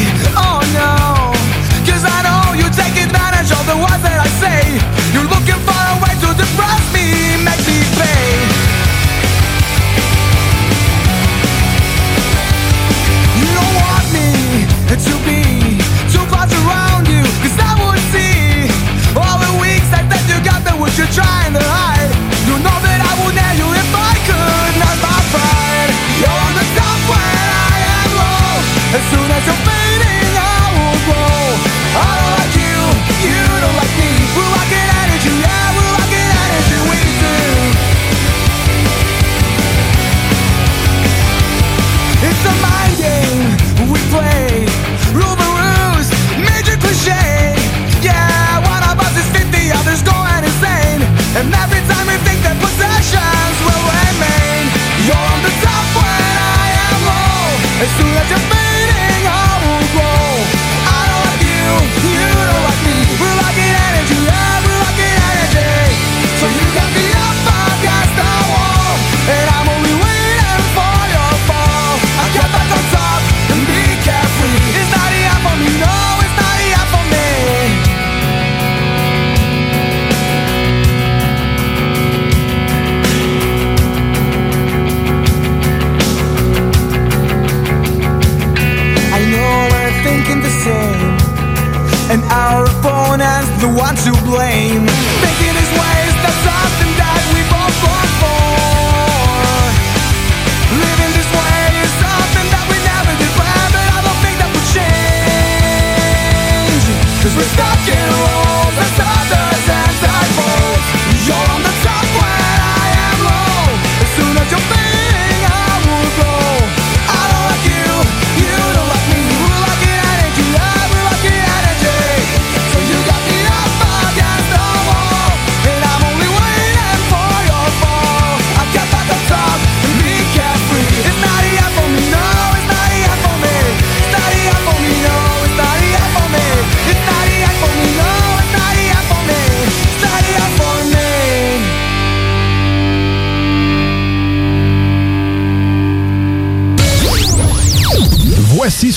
And every time we think that possessions will remain, you're on the top when I am low. The one to blame. Thinking his ways, that's something that we both long for. Living this way is something that we never did plan, but I don't think that would change. Cause we're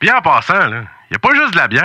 Bien en passant, là, y a pas juste de la bière.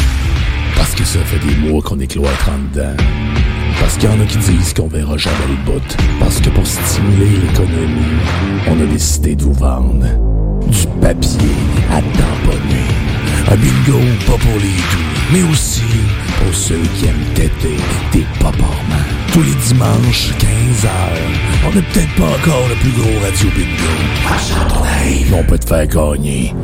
Parce que ça fait des mois qu'on est cloître en dedans. Parce qu'il y en a qui disent qu'on verra jamais le bout. Parce que pour stimuler l'économie, on a décidé de vous vendre du papier à tamponner. Un bingo pas pour les doux, mais aussi pour ceux qui aiment têter des paparmans. Tous les dimanches, 15h, on n'est peut-être pas encore le plus gros radio bingo. Achète ton on peut te faire gagner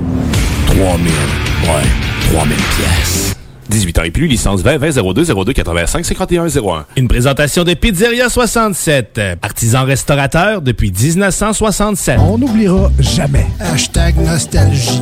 3000, ouais, 3000 pièces.
18 ans et plus, licence 20 20 02 02 85 51 01. Une présentation de Pizzeria 67, artisan restaurateur depuis 1967.
On n'oubliera jamais. Hashtag nostalgie.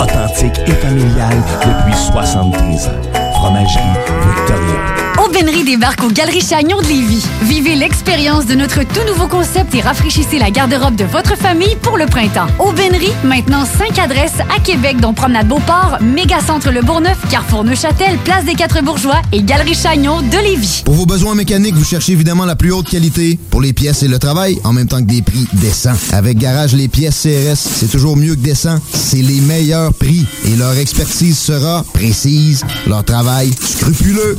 Authentique et familial depuis 73 ans. Fromagerie Victoria.
Aubainerie débarque aux Galeries Chagnon de Lévis. Vivez l'expérience de notre tout nouveau concept et rafraîchissez la garde-robe de votre famille pour le printemps. Aubainerie, maintenant 5 adresses à Québec, dont Promenade Beauport, Mégacentre Le Bourgneuf, Carrefour Neuchâtel, Place des Quatre Bourgeois et Galerie Chagnon de Lévis.
Pour vos besoins mécaniques, vous cherchez évidemment la plus haute qualité pour les pièces et le travail, en même temps que des prix décents. Avec Garage Les Pièces CRS, c'est toujours mieux que décent. C'est les meilleurs prix et leur expertise sera précise, leur travail scrupuleux.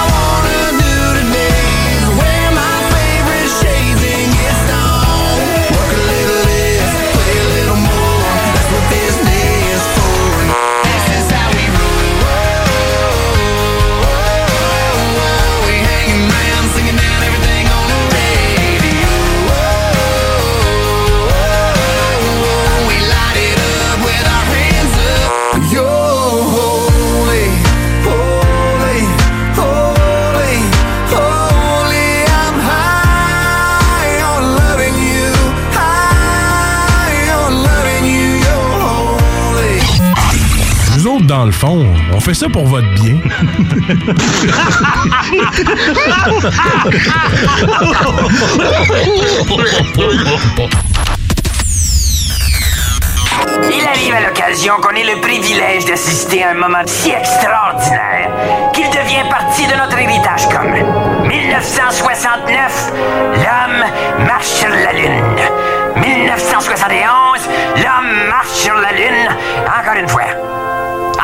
Dans le fond, on fait ça pour votre bien.
Il arrive à l'occasion qu'on ait le privilège d'assister à un moment si extraordinaire qu'il devient partie de notre héritage commun. 1969, l'homme marche sur la Lune. 1971, l'homme marche sur la Lune encore une fois.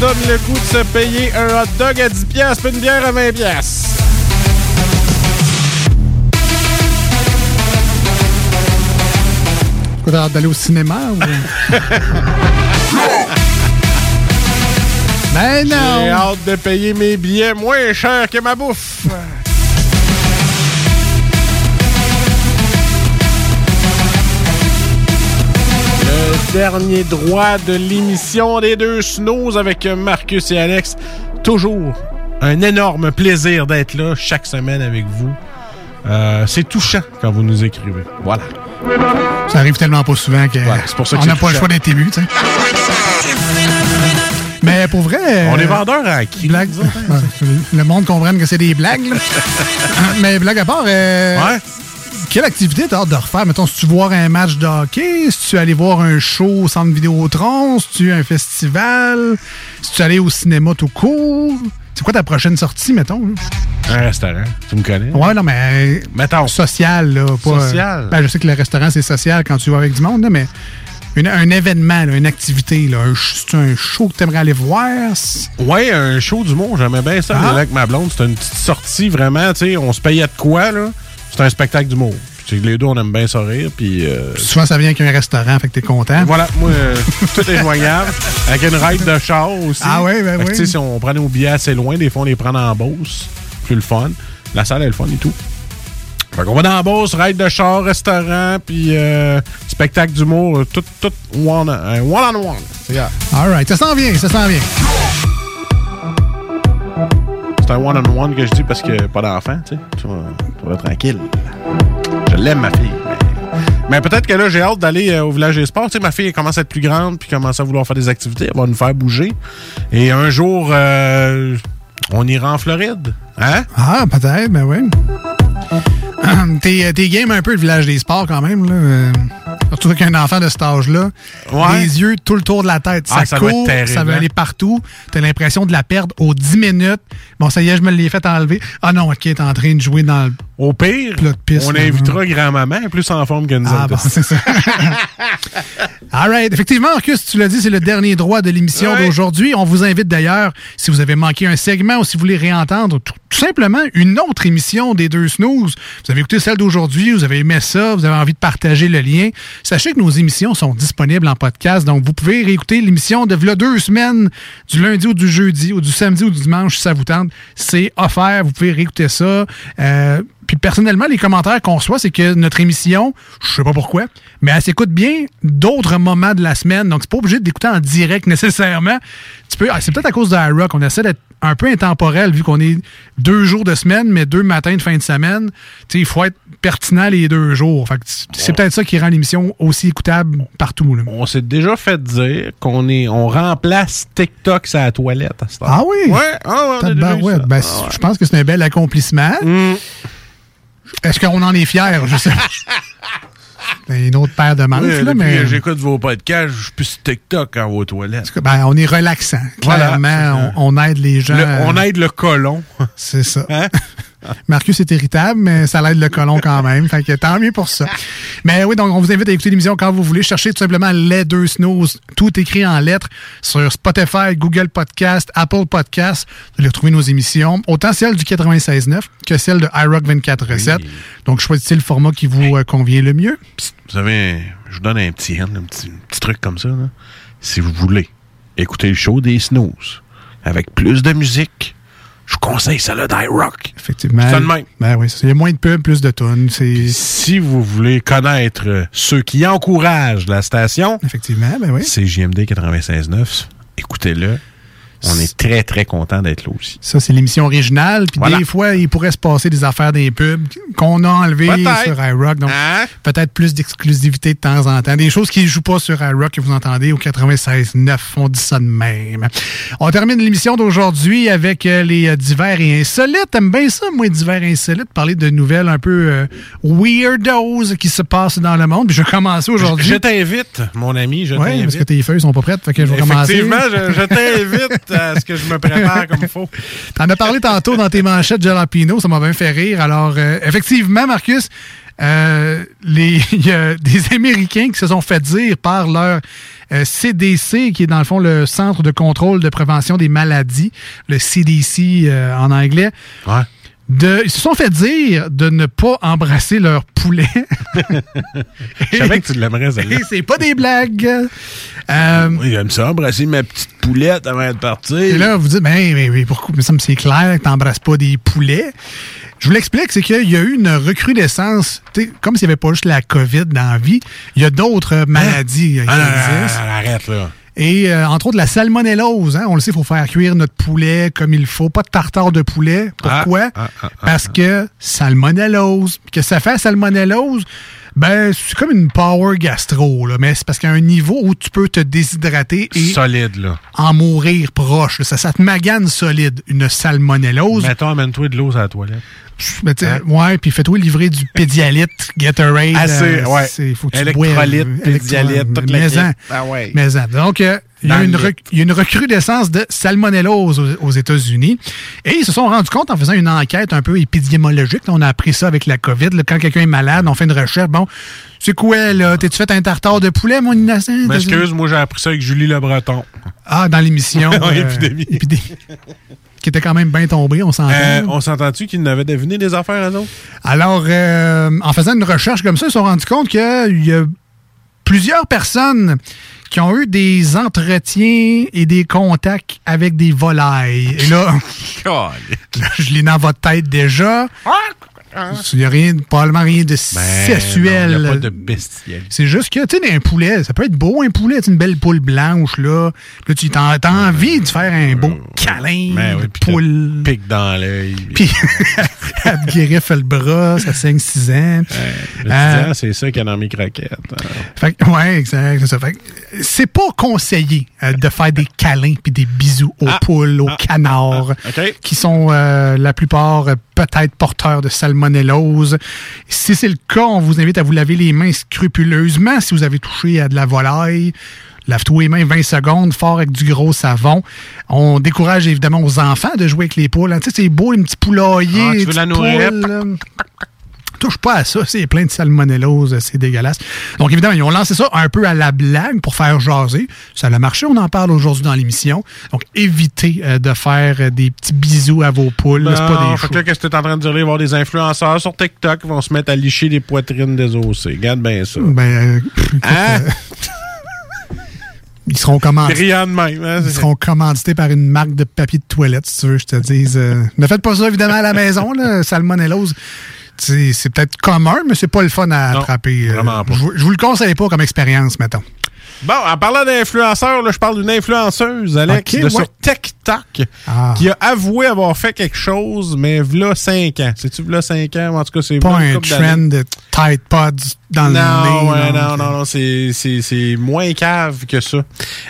Donne le goût de se payer un hot dog à 10 piastres puis une bière à 20 piastres.
Quoi, d'aller au cinéma ou... Ben
J'ai
non!
hâte de payer mes billets moins cher que ma bouffe. Dernier droit de l'émission des deux snows avec Marcus et Alex. Toujours un énorme plaisir d'être là chaque semaine avec vous. Euh, c'est touchant quand vous nous écrivez. Voilà.
Ça arrive tellement pas souvent que
c'est pour ça que
on n'a pas le choix d'être ému, tu sais. Mais pour vrai...
On
euh,
est vendeurs à qui?
Blague. Ouais, le monde comprenne que c'est des blagues. là. Mais blague à part, euh, quelle activité t'as hâte de refaire? Mettons, si tu voir un match de hockey, si tu allé voir un show au centre Vidéotron, si tu es un festival, si tu allé au cinéma tout court. C'est quoi ta prochaine sortie, mettons? là?
Un restaurant, tu me connais?
Ouais, non, mais.
Mettons.
Social, là. Pas,
Social?
Ben, je sais que le restaurant, c'est social quand tu vas avec du monde, là, mais une- un événement, là, une activité, là, un, c'est un show que tu aimerais aller voir.
Ouais, un show d'humour, j'aimais bien ça.
Ah.
Avec ma blonde, c'était une petite sortie vraiment, tu sais, on se payait de quoi, là? C'était un spectacle d'humour. Les deux, on aime bien ça rire, puis... euh,
Souvent, ça vient avec un restaurant, fait que t'es content.
Voilà, moi, euh, tout est joignable. Avec une ride de char aussi.
Ah ouais, ben
Fait que,
oui.
tu sais, si on prend nos billets assez loin, des fois, on les prend en Beauce. Plus le fun. La salle est le fun et tout. Fait qu'on va dans la Beauce, ride de char, restaurant, puis euh, spectacle d'humour, tout, tout one, one on one. C'est.
All right, ça s'en vient, ça s'en vient.
C'est un one on one que je dis parce que pas d'enfant, tu sais. Tu vas, être tranquille. Je l'aime, ma fille. Mais, mais peut-être que là, j'ai hâte d'aller euh, au village des sports. Tu sais, ma fille commence à être plus grande puis commence à vouloir faire des activités. Elle va nous faire bouger. Et un jour, euh, on ira en Floride. Hein?
Ah, peut-être, ben oui. T'es, t'es game un peu le village des sports quand même, là. euh, Surtout qu'un enfant de cet âge-là,
Ouais.
les yeux tout le tour de la tête. Ça,
Ah, ça
court,
terrible,
ça veut
hein?
aller partout. T'as l'impression de la perdre aux 10 minutes. Bon, ça y est, je me l'ai fait enlever. Ah non, ok, t'es en train de jouer dans le.
Au pire,
plat de pisse,
on
là.
invitera grand-maman, plus en forme que nous
Ah bon, c'est ça. All right. Effectivement, Marcus, tu l'as dit, c'est le dernier droit de l'émission
Ouais.
d'aujourd'hui. On vous invite d'ailleurs, si vous avez manqué un segment ou si vous voulez réentendre tout, tout simplement une autre émission des deux snooze, vous avez écouté celle d'aujourd'hui, vous avez aimé ça, vous avez envie de partager le lien, sachez que nos émissions sont disponibles en podcast. Donc, vous pouvez réécouter l'émission de v'là deux semaines, du lundi ou du jeudi ou du samedi ou du dimanche, si ça vous tente. C'est offert. Vous pouvez réécouter ça. Euh, puis personnellement, les commentaires qu'on reçoit, c'est que notre émission, je sais pas pourquoi, mais elle s'écoute bien d'autres moments de la semaine. Donc, c'est pas obligé d'écouter en direct nécessairement. Tu peux, ah, c'est peut-être à cause de iRock. On essaie d'être un peu intemporel vu qu'on est deux jours de semaine, mais deux matins de fin de semaine. Tu sais, il faut être pertinent les deux jours. Fait que c'est peut-être ça qui rend l'émission aussi écoutable partout. là.
On s'est déjà fait dire qu'on est, on remplace TikTok sur la toilette à.
Ah oui?
Ouais, ah ouais, on a déjà eu
Tabarouette.
ça.
Ben,
Ah ouais.
Je pense que c'est un bel accomplissement. Est-ce qu'on en est fiers? Je sais. C'est une autre paire de manches,
Oui,
là, mais
j'écoute vos podcasts, je suis plus TikTok quand aux toilettes.
ben, on est relaxant.
Voilà,
Clairement, on, on aide les gens.
Le- on aide le colon.
C'est ça.
Hein?
Marcus est irritable, mais ça l'aide le colon quand même. Fait que tant mieux pour ça. Mais oui, donc on vous invite à écouter l'émission quand vous voulez. Cherchez tout simplement les deux snooze, tout écrit en lettres, sur Spotify, Google Podcast, Apple Podcast. Vous allez retrouver nos émissions, autant celles du 96.9 que celles de iRock 24.7. Donc choisissez le format qui vous euh, convient le mieux.
Vous savez, je vous donne un petit, hand, un petit, un petit truc comme ça. là. Si vous voulez écouter le show des snooze avec plus de musique, je conseille ça là d'iRock.
Effectivement.
C'est même.
Ben oui, c'est- il y a moins de pubs, plus de tonnes.
Si vous voulez connaître euh, ceux qui encouragent la station,
effectivement, ben oui.
c'est JMD 96.9. Écoutez-le. On est très, très content d'être là aussi.
Ça, c'est l'émission originale. Puis
Voilà.
des fois, il pourrait se passer des affaires des pubs qu'on a enlevées sur iRock. Donc,
Hein?
peut-être plus d'exclusivité de temps en temps. Des choses qui ne jouent pas sur iRock que vous entendez au 96.9. On dit ça de même. On termine l'émission d'aujourd'hui avec euh, les euh, divers et insolites. T'aimes bien ça, moi, divers et insolites? Parler de nouvelles un peu euh, weirdos qui se passent dans le monde. Puis je vais commencer aujourd'hui.
Je t'invite, mon ami, je
Oui, parce que tes feuilles sont pas prêtes. Fait que je vais commencer.
Effectivement, je, je t'invite à ce que je me prépare comme il faut.
T'en as parlé tantôt dans tes manchettes Jalapino, ça m'a bien fait rire. Alors, euh, effectivement, Marcus, euh, les- il y a des Américains qui se sont fait dire par leur euh, CDC, qui est dans le fond le Centre de contrôle de prévention des maladies, le CDC euh, en anglais, de, ils se sont fait dire de ne pas embrasser leur poulet.
Je savais que tu l'aimerais, celle-là.
C'est pas des blagues. Euh,
Oui, j'aime ça, embrasser ma petite poulette avant de partir.
Et là, vous dites, ben, mais, mais pourquoi? Mais ça me c'est clair que t'embrasses pas des poulets. Je vous l'explique, c'est qu'il y a eu une recrudescence, tu sais, comme s'il n'y avait pas juste la COVID dans la vie, il y a d'autres maladies qui
Ah,
existent.
arrête, là.
Et euh, entre autres, la salmonellose, hein, on le sait, il faut faire cuire notre poulet comme il faut. Pas de tartare de poulet. Pourquoi?
Ah, ah, ah,
Parce que salmonellose. Qu'est-ce que ça fait, salmonellose? Ben, c'est comme une power gastro, là, mais c'est parce qu'il y a un niveau où tu peux te déshydrater et
Solide, là.
en mourir proche. là. Ça, ça te magane solide, une salmonellose.
Mettons, amène-toi de l'eau à la toilette.
Tu sais, Ouais, puis fais-toi livrer du pédialyte, Gatorade.
Ah, c'est-
euh,
ouais.
c'est- faut que tu
Électrolyte,
boives,
pédialyte,
électro-
toute la
maison.
kit. Ah ouais.
Maison. Donc, euh, il y, a une
le
rec- il y a une recrudescence de salmonellose aux, aux États-Unis. Et ils se sont rendus compte en faisant une enquête un peu épidémiologique. on a appris ça avec la COVID. là, quand quelqu'un est malade, on fait une recherche. Bon, c'est quoi, là? T'es-tu fait un tartare de poulet, mon innocent?
M'excuse, moi j'ai appris ça avec Julie Le Breton.
Ah, dans l'émission. Euh,
épidémie.
épidémie. Qui était quand même bien tombé, on s'entend.
Euh, on s'entend-tu qu'ils n'avaient deviné des affaires à nous?
Alors, euh, en faisant une recherche comme ça, ils se sont rendus compte qu'il y a plusieurs personnes qui ont eu des entretiens et des contacts avec des volailles. Et là, je l'ai dans votre tête déjà. Il n'y a rien, probablement rien de sexuel.
Ben, Il n'y a pas de bestialité.
C'est juste que, tu sais, un poulet, ça peut être beau, un poulet, une belle poule blanche, là. Là, tu t'as t'as envie de faire un beau câlin
Ben
de
oui, puis
poule.
Pique dans l'œil.
Puis, elle te guériffe le bras, ça 5-6 ans.
Le
Euh,
c'est ça qu'il y a dans mes croquettes.
fait que- ouais, exact. c'est ça. Fait c'est pas conseillé euh, de faire des câlins puis des bisous aux poules, aux canards, qui sont euh, la plupart euh, peut-être porteurs de salmonellose. Si c'est le cas, on vous invite à vous laver les mains scrupuleusement si vous avez touché à de la volaille. Lave-toi les mains 20 secondes, fort avec du gros savon. On décourage évidemment aux enfants de jouer avec les poules. Tu sais, c'est beau, les petits poulaillers.
Ah, tu veux la nourrir?
Touche pas à ça, c'est plein de salmonellose, c'est dégueulasse. Donc évidemment, ils ont lancé ça un peu à la blague pour faire jaser. Ça a marché, on en parle aujourd'hui dans l'émission. Donc évitez euh, de faire des petits bisous à vos poules, là, c'est pas des
fait que là, qu'est-ce que tu es en train de dire? Il va y avoir des influenceurs sur TikTok qui vont se mettre à licher des poitrines désossées. Regarde bien ça.
Ben, euh, écoute,
Hein?
euh, ils seront commandités.
Rien de même. hein,
Ils seront commandités par une marque de papier de toilette, si tu veux, je te dise. euh, ne faites pas ça, évidemment, à la maison, là, salmonellose. C'est peut-être commun, mais c'est pas le fun à
Non,
attraper. euh,
vraiment pas.
Je, vous- je vous le conseille pas comme expérience, mettons.
Bon, en parlant d'influenceurs, je parle d'une influenceuse, Alex,
Ok,
de sur TikTok,
Ah.
qui a avoué avoir fait quelque chose, mais v'là 5 ans. C'est-tu v'là 5 ans? En tout cas, c'est
Pas un trend de Tide Pods dans le nez.
ouais, non, non, non, c'est moins cave que ça.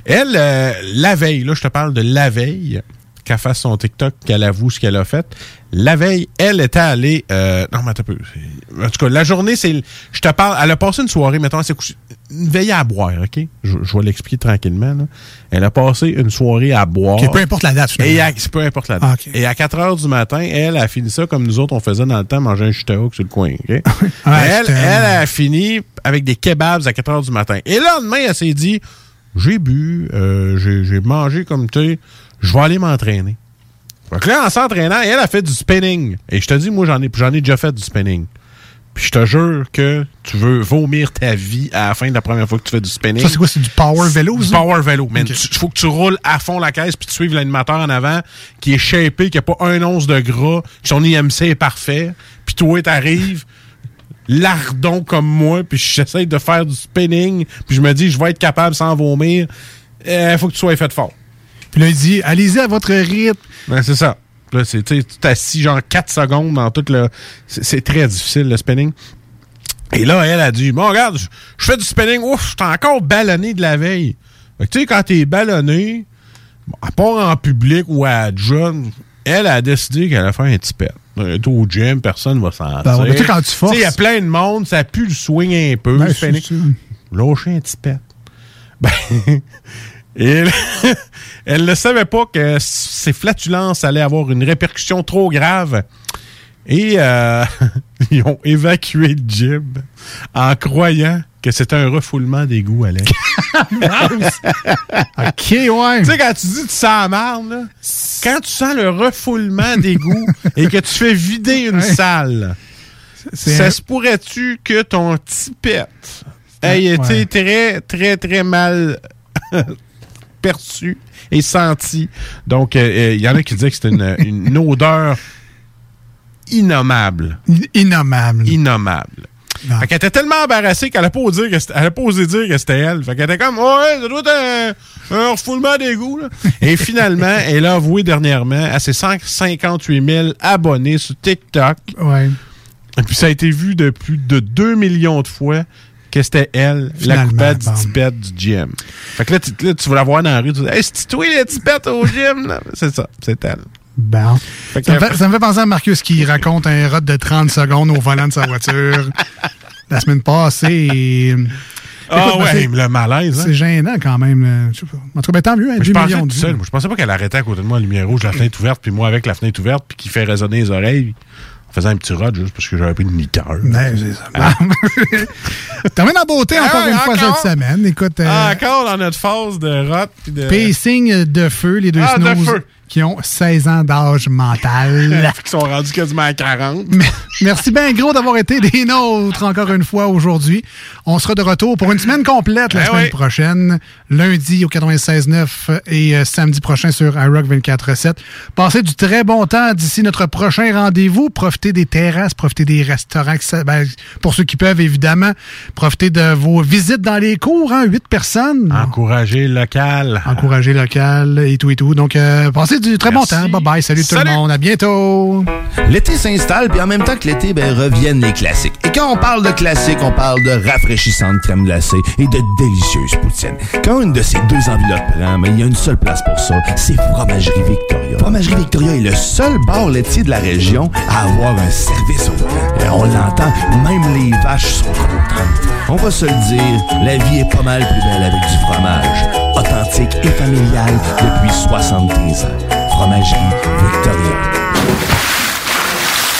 Elle, euh, la veille, là, je te parle de la veille, qu'elle fasse son TikTok, qu'elle avoue ce qu'elle a fait. La veille, elle était allée... euh, non, mais attends un peu. En tout cas, la journée, c'est... Je te parle... Elle a passé une soirée, mettons, elle s'est couchée... Une veille à boire, OK? Je, je vais l'expliquer tranquillement, là. Elle a passé une soirée à boire.
Ok, peu importe la date.
Et à, peu importe la date.
Ah.
Et à 4 heures du matin, elle a fini ça comme nous autres, on faisait dans le temps, manger un chuteau sur le coin. OK? elle,
c'était-
elle a fini avec des kebabs à 4 heures du matin. Et le lendemain, elle s'est dit j'ai bu, euh, j'ai mangé comme tu sais, je vais aller m'entraîner. Donc là, en s'entraînant, elle a fait du spinning. Et je te dis, moi, j'en ai, j'en ai déjà fait du spinning. Puis je te jure que tu veux vomir ta vie à la fin de la première fois que tu fais du spinning.
Ça, c'est quoi? C'est du power vélo,
Du power vélo.
Ok.
Il faut que tu roules à fond la caisse puis tu suives l'animateur en avant qui est shapé, qui a pas un once de gras, que son IMC est parfait. Puis toi, t'arrives lardon comme moi, puis j'essaie de faire du spinning, puis je me dis, je vais être capable sans vomir. Il faut que tu sois fait fort.
Puis là, il dit, allez-y à votre rythme.
Ben, c'est ça. Là, c'est, tu t'assis genre 4 secondes dans tout le. C'est, c'est très difficile, le spinning. Et là, elle a dit Bon, regarde, je, fais du spinning, ouf, je suis encore ballonné de la veille. Fait que, tu sais, quand t'es ballonné, à part en public ou à John, elle a décidé qu'elle allait faire un petit pet. Au gym, personne va s'en
Ben ouais, mais quand tu forces-
il y a plein de monde, ça pue le swing un peu.
Ben.
Lâcher un petit pet. Ben, elle, elle ne savait pas que ces flatulences allaient avoir une répercussion trop grave. Et euh, ils ont évacué le gym en croyant que c'était un refoulement d'égout, Alex.
OK, ouais.
Tu sais, quand tu dis tu sens marde, là, quand tu sens le refoulement d'égout et que tu fais vider une salle, ça
un-
se pourrait-tu que ton tipette ait
Ouais.
été très, très, très mal perçu et senti? Donc, euh, euh, il y en a qui disaient que c'était une, une odeur innommable.
Innommable.
Innommable. Fait qu'elle était tellement embarrassée qu'elle n'a pas, osé dire que c'était- elle a pas osé dire que c'était elle. Fait qu'elle était comme, ouais, ça doit être un, un refoulement d'égout. là. Et finalement, elle a avoué dernièrement à ses 158 000 abonnés sur TikTok.
Ouais.
Et puis ça a été vu de plus de 2 millions de fois que c'était elle, la coupable du tipette du gym. Fait que là, tu, là, tu vas la voir dans la rue, tu dis, hey, c'est toi la tipette au gym? C'est ça, c'est elle.
Bon. Ça me, fait, ça me fait penser à Marcus qui raconte un rot de 30 secondes au volant de sa voiture la semaine passée. et-
Ah
ben,
ouais, le malaise. hein.
C'est gênant quand même. pas. En tout cas, ben, tant mieux, hein,
je
2
pensais
millions de
tout
vues.
seul. Moi, Je pensais pas qu'elle arrêtait à côté de moi, la lumière rouge, la fenêtre ouverte, puis moi avec la fenêtre ouverte, puis qui fait résonner les oreilles, en faisant un petit rod juste parce que j'avais pris une liqueur.
Ouais, c'est ça. Termine en beauté
Ah
encore une fois cette semaine. Écoute, euh,
Ah, encore dans notre phase de rot. de...
pacing de feu, les deux
Ah, de
snooze
feu.
Qui ont 16 ans d'âge mental.
qui sont rendus quasiment à 40.
Merci bien gros d'avoir été des nôtres encore une fois aujourd'hui. On sera de retour pour une semaine complète la
Eh
semaine
oui.
prochaine, lundi au 96.9 et euh, samedi prochain sur iRock 24.7. Passez du très bon temps d'ici notre prochain rendez-vous. Profitez des terrasses, profitez des restaurants. ça- ben, pour ceux qui peuvent, évidemment, profitez de vos visites dans les cours. Hein, 8 personnes.
Encourager local.
Encourager local et tout et tout. Donc, euh, passez du très bon temps. Bye bye. Salut, tout le monde. À bientôt.
L'été s'installe, puis en même temps que l'été, ben, reviennent les classiques. Et quand on parle de classiques, on parle de rafraîchissante crème glacée et de délicieuses poutines. Quand une de ces deux enveloppes prend, mais il y a une seule place pour ça, c'est Fromagerie Victoria. Fromagerie Victoria est le seul bar laitier de la région à avoir un service au. Et on l'entend, même les vaches sont contentes. On va se le dire, la vie est pas mal plus belle avec du fromage. Authentique et familial depuis 73 ans. Fromagerie Victoria.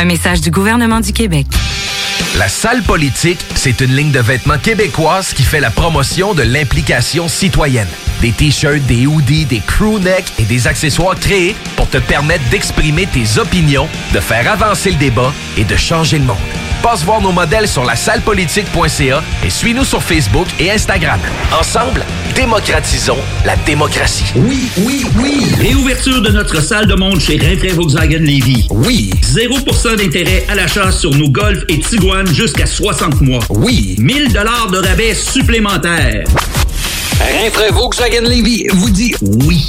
Un message du gouvernement du Québec.
La salle politique, c'est une ligne de vêtements québécoise qui fait la promotion de l'implication citoyenne. Des t-shirts, des hoodies, des crewnecks et des accessoires créés pour te permettre d'exprimer tes opinions, de faire avancer le débat et de changer le monde. Passe voir nos modèles sur la sallepolitique.ca et suis-nous sur Facebook et Instagram. Ensemble, démocratisons la démocratie.
Oui, oui, oui. Réouverture de notre salle de monde chez Rinfraie Volkswagen Lévy.
Oui.
0% d'intérêt à l'achat sur nos Golf et Tiguan jusqu'à 60 mois.
Oui.
1000 dollars de rabais supplémentaires.
Rinfraie Volkswagen Lévy vous dit oui.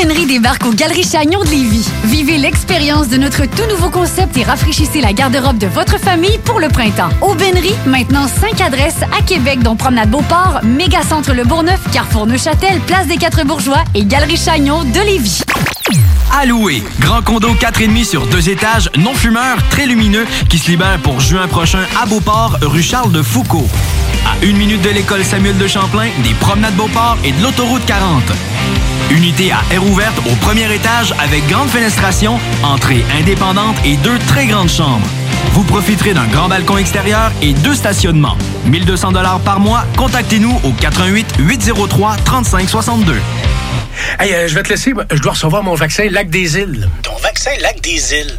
Aubainerie débarque aux Galeries Chagnon de Lévis. Vivez l'expérience de notre tout nouveau concept et rafraîchissez la garde-robe de votre famille pour le printemps. Aubainerie, maintenant 5 adresses à Québec, dont Promenade Beauport, Mégacentre Le Bourgneuf, Carrefour Neuchâtel, Place des Quatre Bourgeois et Galerie Chagnon de Lévis.
Louer. Grand condo 4,5 sur deux étages, non fumeur, très lumineux, qui se libère pour juin prochain à Beauport, rue Charles de Foucault. À une minute de l'école Samuel de Champlain, des promenades Beauport et de l'autoroute 40. Unité à air ouverte au premier étage avec grande fenestration, entrée indépendante et deux très grandes chambres. Vous profiterez d'un grand balcon extérieur et deux stationnements. 1200 dollars par mois. Contactez-nous au 88 803 3562.
Hey, euh, je vais te laisser. Je dois recevoir mon vaccin Lac des Îles.
Ton vaccin Lac des Îles.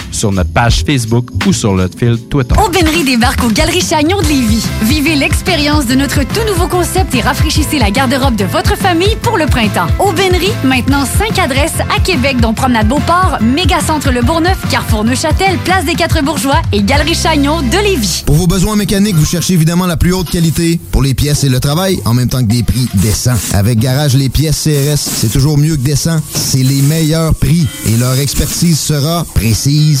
sur notre page Facebook ou sur notre fil Twitter.
Aubainerie débarque aux Galeries Chagnon de Lévis. Vivez l'expérience de notre tout nouveau concept et rafraîchissez la garde-robe de votre famille pour le printemps. Aubainerie, maintenant 5 adresses à Québec, dont Promenade Beauport, Mégacentre Le Bourgneuf, Carrefour Neuchâtel, Place des Quatre Bourgeois et Galerie Chagnon de Lévis.
Pour vos besoins mécaniques, vous cherchez évidemment la plus haute qualité pour les pièces et le travail, en même temps que des prix décents. Avec Garage Les Pièces CRS, c'est toujours mieux que décent. C'est les meilleurs prix et leur expertise sera précise,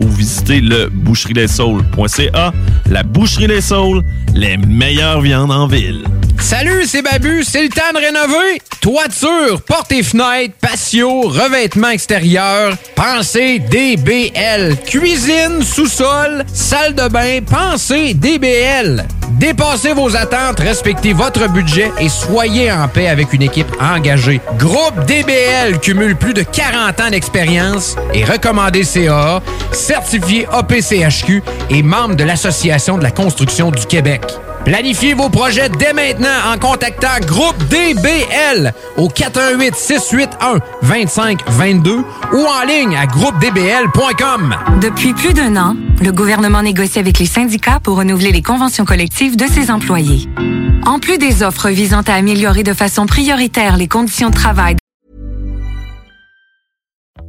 ou visitez le boucherieslessaules.ca. La Boucherie Les Saules, les meilleures viandes en ville.
Salut, c'est Babu, c'est le temps de rénover. Toiture, portes et fenêtres, patio, revêtement extérieur, pensez DBL. Cuisine, sous-sol, salle de bain, pensez DBL. Dépassez vos attentes, respectez votre budget et soyez en paix avec une équipe engagée. Groupe DBL cumule plus de 40 ans d'expérience et recommandé CA, certifié APCHQ et membre de l'Association de la construction du Québec. Planifiez vos projets dès maintenant en contactant Groupe DBL au 418 681 2522 ou en ligne à groupedbl.com.
Depuis plus d'un an, le gouvernement négocie avec les syndicats pour renouveler les conventions collectives de ses employés. En plus des offres visant à améliorer de façon prioritaire les conditions de travail